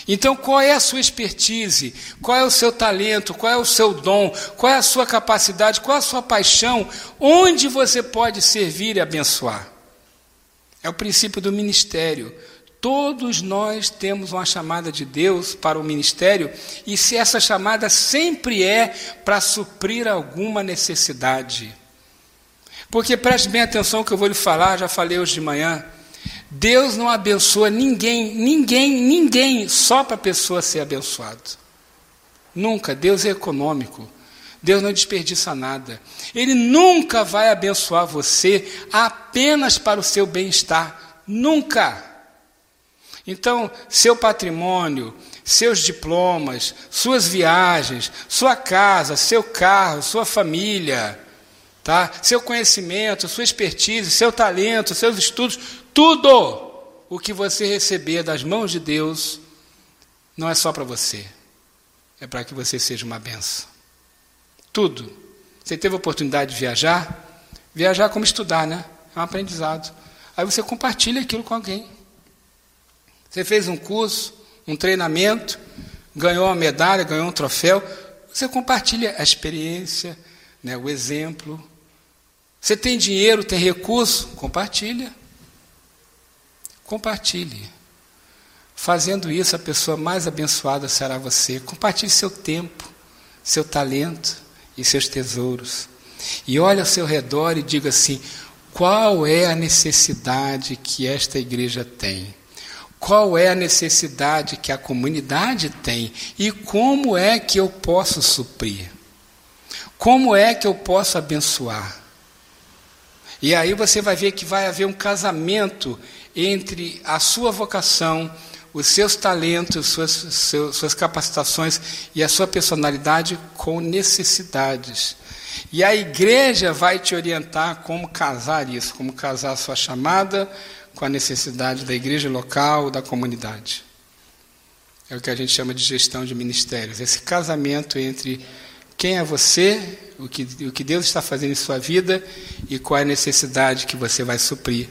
Então, qual é a sua expertise? Qual é o seu talento? Qual é o seu dom? Qual é a sua capacidade? Qual é a sua paixão? Onde você pode servir e abençoar? É o princípio do ministério. Todos nós temos uma chamada de Deus para o ministério, e se essa chamada sempre é para suprir alguma necessidade. Porque preste bem atenção que eu vou lhe falar, já falei hoje de manhã. Deus não abençoa ninguém, ninguém, ninguém, só para a pessoa ser abençoado. Nunca. Deus é econômico. Deus não desperdiça nada. Ele nunca vai abençoar você apenas para o seu bem-estar. Nunca. Então, seu patrimônio, seus diplomas, suas viagens, sua casa, seu carro, sua família, tá? Seu conhecimento, sua expertise, seu talento, seus estudos, tudo o que você receber das mãos de Deus não é só para você. É para que você seja uma benção. Tudo. Você teve a oportunidade de viajar? Viajar como estudar, né? É um aprendizado. Aí você compartilha aquilo com alguém. Você fez um curso, um treinamento, ganhou uma medalha, ganhou um troféu, você compartilha a experiência, né, o exemplo. Você tem dinheiro, tem recurso, compartilha. Compartilhe. Fazendo isso, a pessoa mais abençoada será você. Compartilhe seu tempo, seu talento e seus tesouros. E olhe ao seu redor e diga assim: qual é a necessidade que esta igreja tem? qual é a necessidade que a comunidade tem e como é que eu posso suprir. Como é que eu posso abençoar? E aí você vai ver que vai haver um casamento entre a sua vocação, os seus talentos, suas, suas capacitações e a sua personalidade com necessidades. E a igreja vai te orientar como casar isso, como casar a sua chamada com a necessidade da igreja local, da comunidade. É o que a gente chama de gestão de ministérios. Esse casamento entre quem é você, o que, o que Deus está fazendo em sua vida e qual é a necessidade que você vai suprir.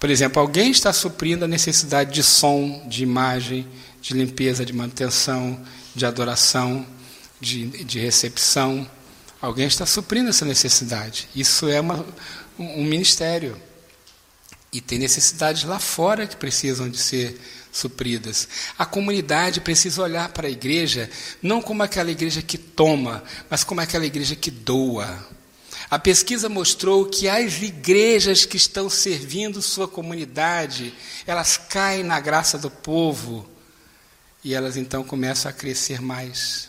Por exemplo, alguém está suprindo a necessidade de som, de imagem, de limpeza, de manutenção, de adoração, de, de recepção. Alguém está suprindo essa necessidade. Isso é uma, um ministério. E tem necessidades lá fora que precisam de ser supridas. A comunidade precisa olhar para a igreja não como aquela igreja que toma, mas como aquela igreja que doa. A pesquisa mostrou que as igrejas que estão servindo sua comunidade, elas caem na graça do povo e elas então começam a crescer mais.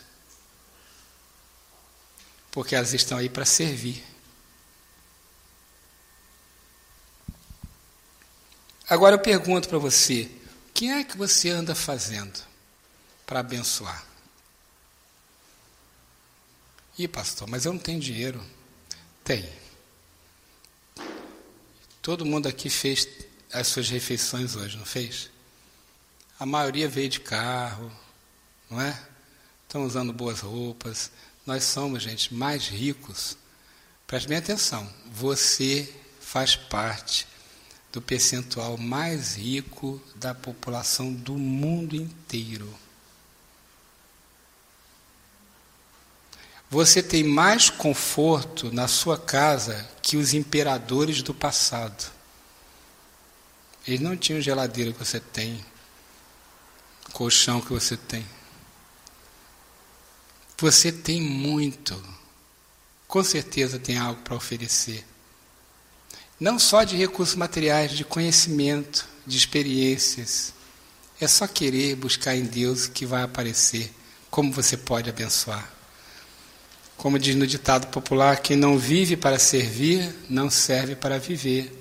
Porque elas estão aí para servir. Agora eu pergunto para você: o que é que você anda fazendo para abençoar? Ih, pastor, mas eu não tenho dinheiro. Tem. Todo mundo aqui fez as suas refeições hoje, não fez? A maioria veio de carro, não é? Estão usando boas roupas. Nós somos, gente, mais ricos. Preste bem atenção. Você faz parte do percentual mais rico da população do mundo inteiro. Você tem mais conforto na sua casa que os imperadores do passado. Eles não tinham geladeira que você tem, colchão que você tem. Você tem muito. Com certeza tem algo para oferecer não só de recursos materiais, de conhecimento, de experiências. É só querer buscar em Deus que vai aparecer como você pode abençoar. Como diz no ditado popular, quem não vive para servir, não serve para viver.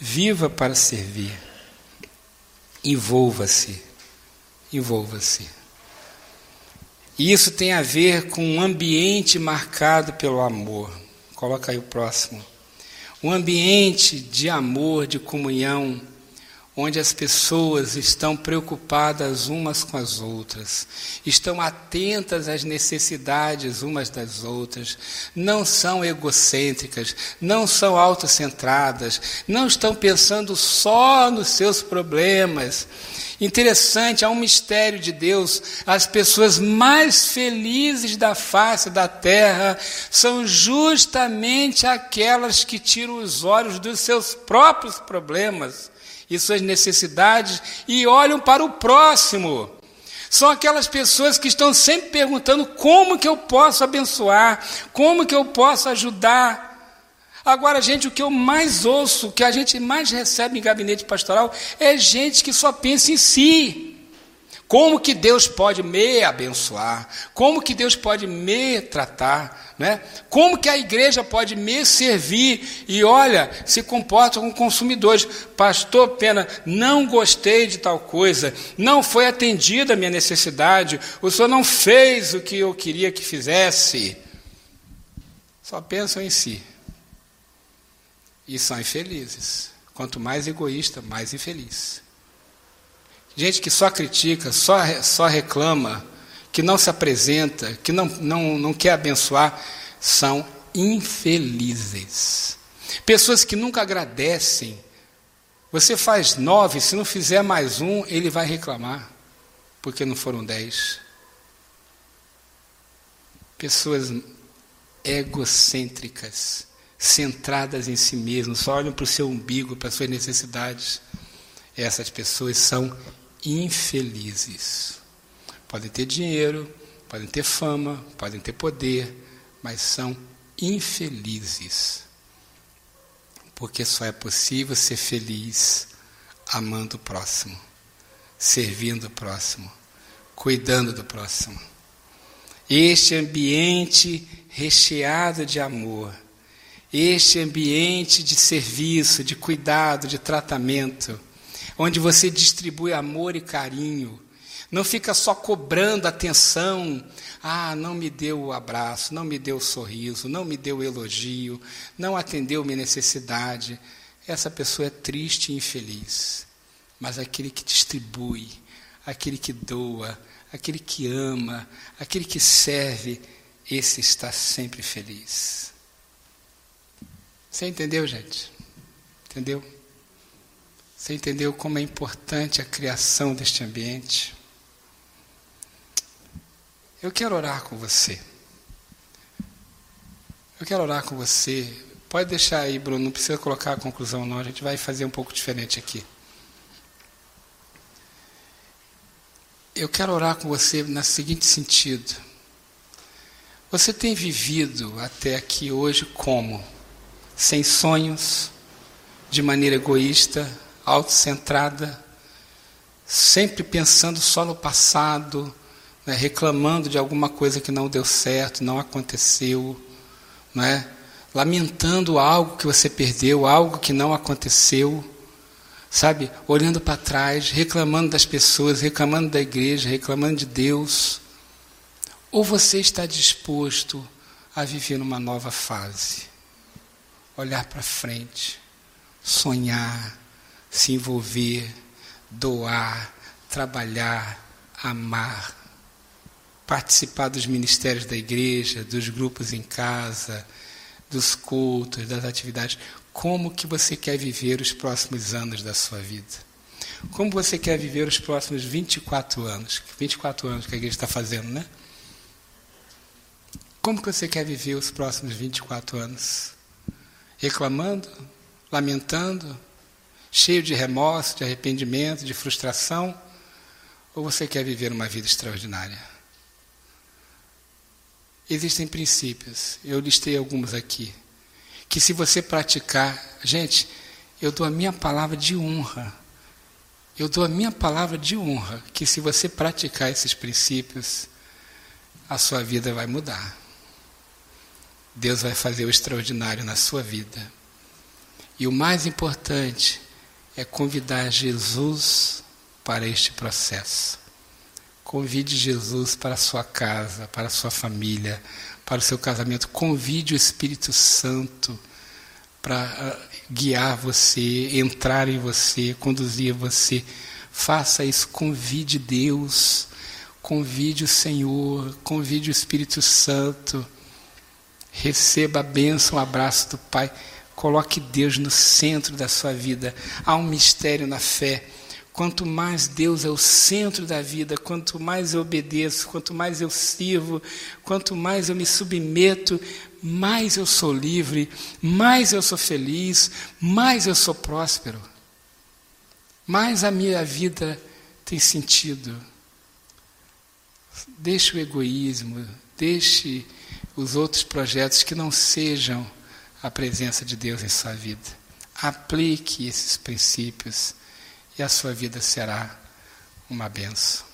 Viva para servir. Envolva-se. Envolva-se. E isso tem a ver com um ambiente marcado pelo amor. Coloca aí o próximo um ambiente de amor, de comunhão, onde as pessoas estão preocupadas umas com as outras, estão atentas às necessidades umas das outras, não são egocêntricas, não são autocentradas, não estão pensando só nos seus problemas, Interessante, há um mistério de Deus. As pessoas mais felizes da face da terra são justamente aquelas que tiram os olhos dos seus próprios problemas e suas necessidades e olham para o próximo. São aquelas pessoas que estão sempre perguntando como que eu posso abençoar, como que eu posso ajudar. Agora, gente, o que eu mais ouço, o que a gente mais recebe em gabinete pastoral, é gente que só pensa em si. Como que Deus pode me abençoar? Como que Deus pode me tratar? Né? Como que a igreja pode me servir? E olha, se comporta como consumidores. Pastor Pena, não gostei de tal coisa, não foi atendida a minha necessidade, o senhor não fez o que eu queria que fizesse. Só pensam em si. E são infelizes. Quanto mais egoísta, mais infeliz. Gente que só critica, só, só reclama, que não se apresenta, que não, não, não quer abençoar, são infelizes. Pessoas que nunca agradecem. Você faz nove, se não fizer mais um, ele vai reclamar, porque não foram dez. Pessoas egocêntricas, centradas em si mesmas, só olham para o seu umbigo, para as suas necessidades. Essas pessoas são infelizes. Podem ter dinheiro, podem ter fama, podem ter poder, mas são infelizes. Porque só é possível ser feliz amando o próximo, servindo o próximo, cuidando do próximo. Este ambiente recheado de amor, este ambiente de serviço, de cuidado, de tratamento, onde você distribui amor e carinho. Não fica só cobrando atenção. Ah, não me deu o abraço, não me deu o sorriso, não me deu o elogio, não atendeu minha necessidade. Essa pessoa é triste e infeliz. Mas aquele que distribui, aquele que doa, aquele que ama, aquele que serve, esse está sempre feliz. Você entendeu, gente? Entendeu? Você entendeu como é importante a criação deste ambiente? Eu quero orar com você. Eu quero orar com você. Pode deixar aí, Bruno, não precisa colocar a conclusão, não. A gente vai fazer um pouco diferente aqui. Eu quero orar com você no seguinte sentido. Você tem vivido até aqui hoje como? Sem sonhos, de maneira egoísta, autocentrada, sempre pensando só no passado, né, reclamando de alguma coisa que não deu certo, não aconteceu, é? lamentando algo que você perdeu, algo que não aconteceu, sabe? Olhando para trás, reclamando das pessoas, reclamando da igreja, reclamando de Deus. Ou você está disposto a viver numa nova fase? Olhar para frente, sonhar, se envolver, doar, trabalhar, amar, participar dos ministérios da igreja, dos grupos em casa, dos cultos, das atividades. Como que você quer viver os próximos anos da sua vida? Como você quer viver os próximos 24 anos? 24 anos que a igreja está fazendo, né? Como que você quer viver os próximos 24 anos? Reclamando? Lamentando? Cheio de remorso, de arrependimento, de frustração? Ou você quer viver uma vida extraordinária? Existem princípios, eu listei alguns aqui, que se você praticar, gente, eu dou a minha palavra de honra, eu dou a minha palavra de honra, que se você praticar esses princípios, a sua vida vai mudar. Deus vai fazer o extraordinário na sua vida. E o mais importante é convidar Jesus para este processo. Convide Jesus para a sua casa, para a sua família, para o seu casamento. Convide o Espírito Santo para ah, guiar você, entrar em você, conduzir você. Faça isso, convide Deus, convide o Senhor, convide o Espírito Santo. Receba a bênção, o abraço do Pai. Coloque Deus no centro da sua vida. Há um mistério na fé. Quanto mais Deus é o centro da vida, quanto mais eu obedeço, quanto mais eu sirvo, quanto mais eu me submeto, mais eu sou livre, mais eu sou feliz, mais eu sou próspero. Mais a minha vida tem sentido. Deixe o egoísmo, deixe os outros projetos que não sejam a presença de Deus em sua vida. Aplique esses princípios e a sua vida será uma benção.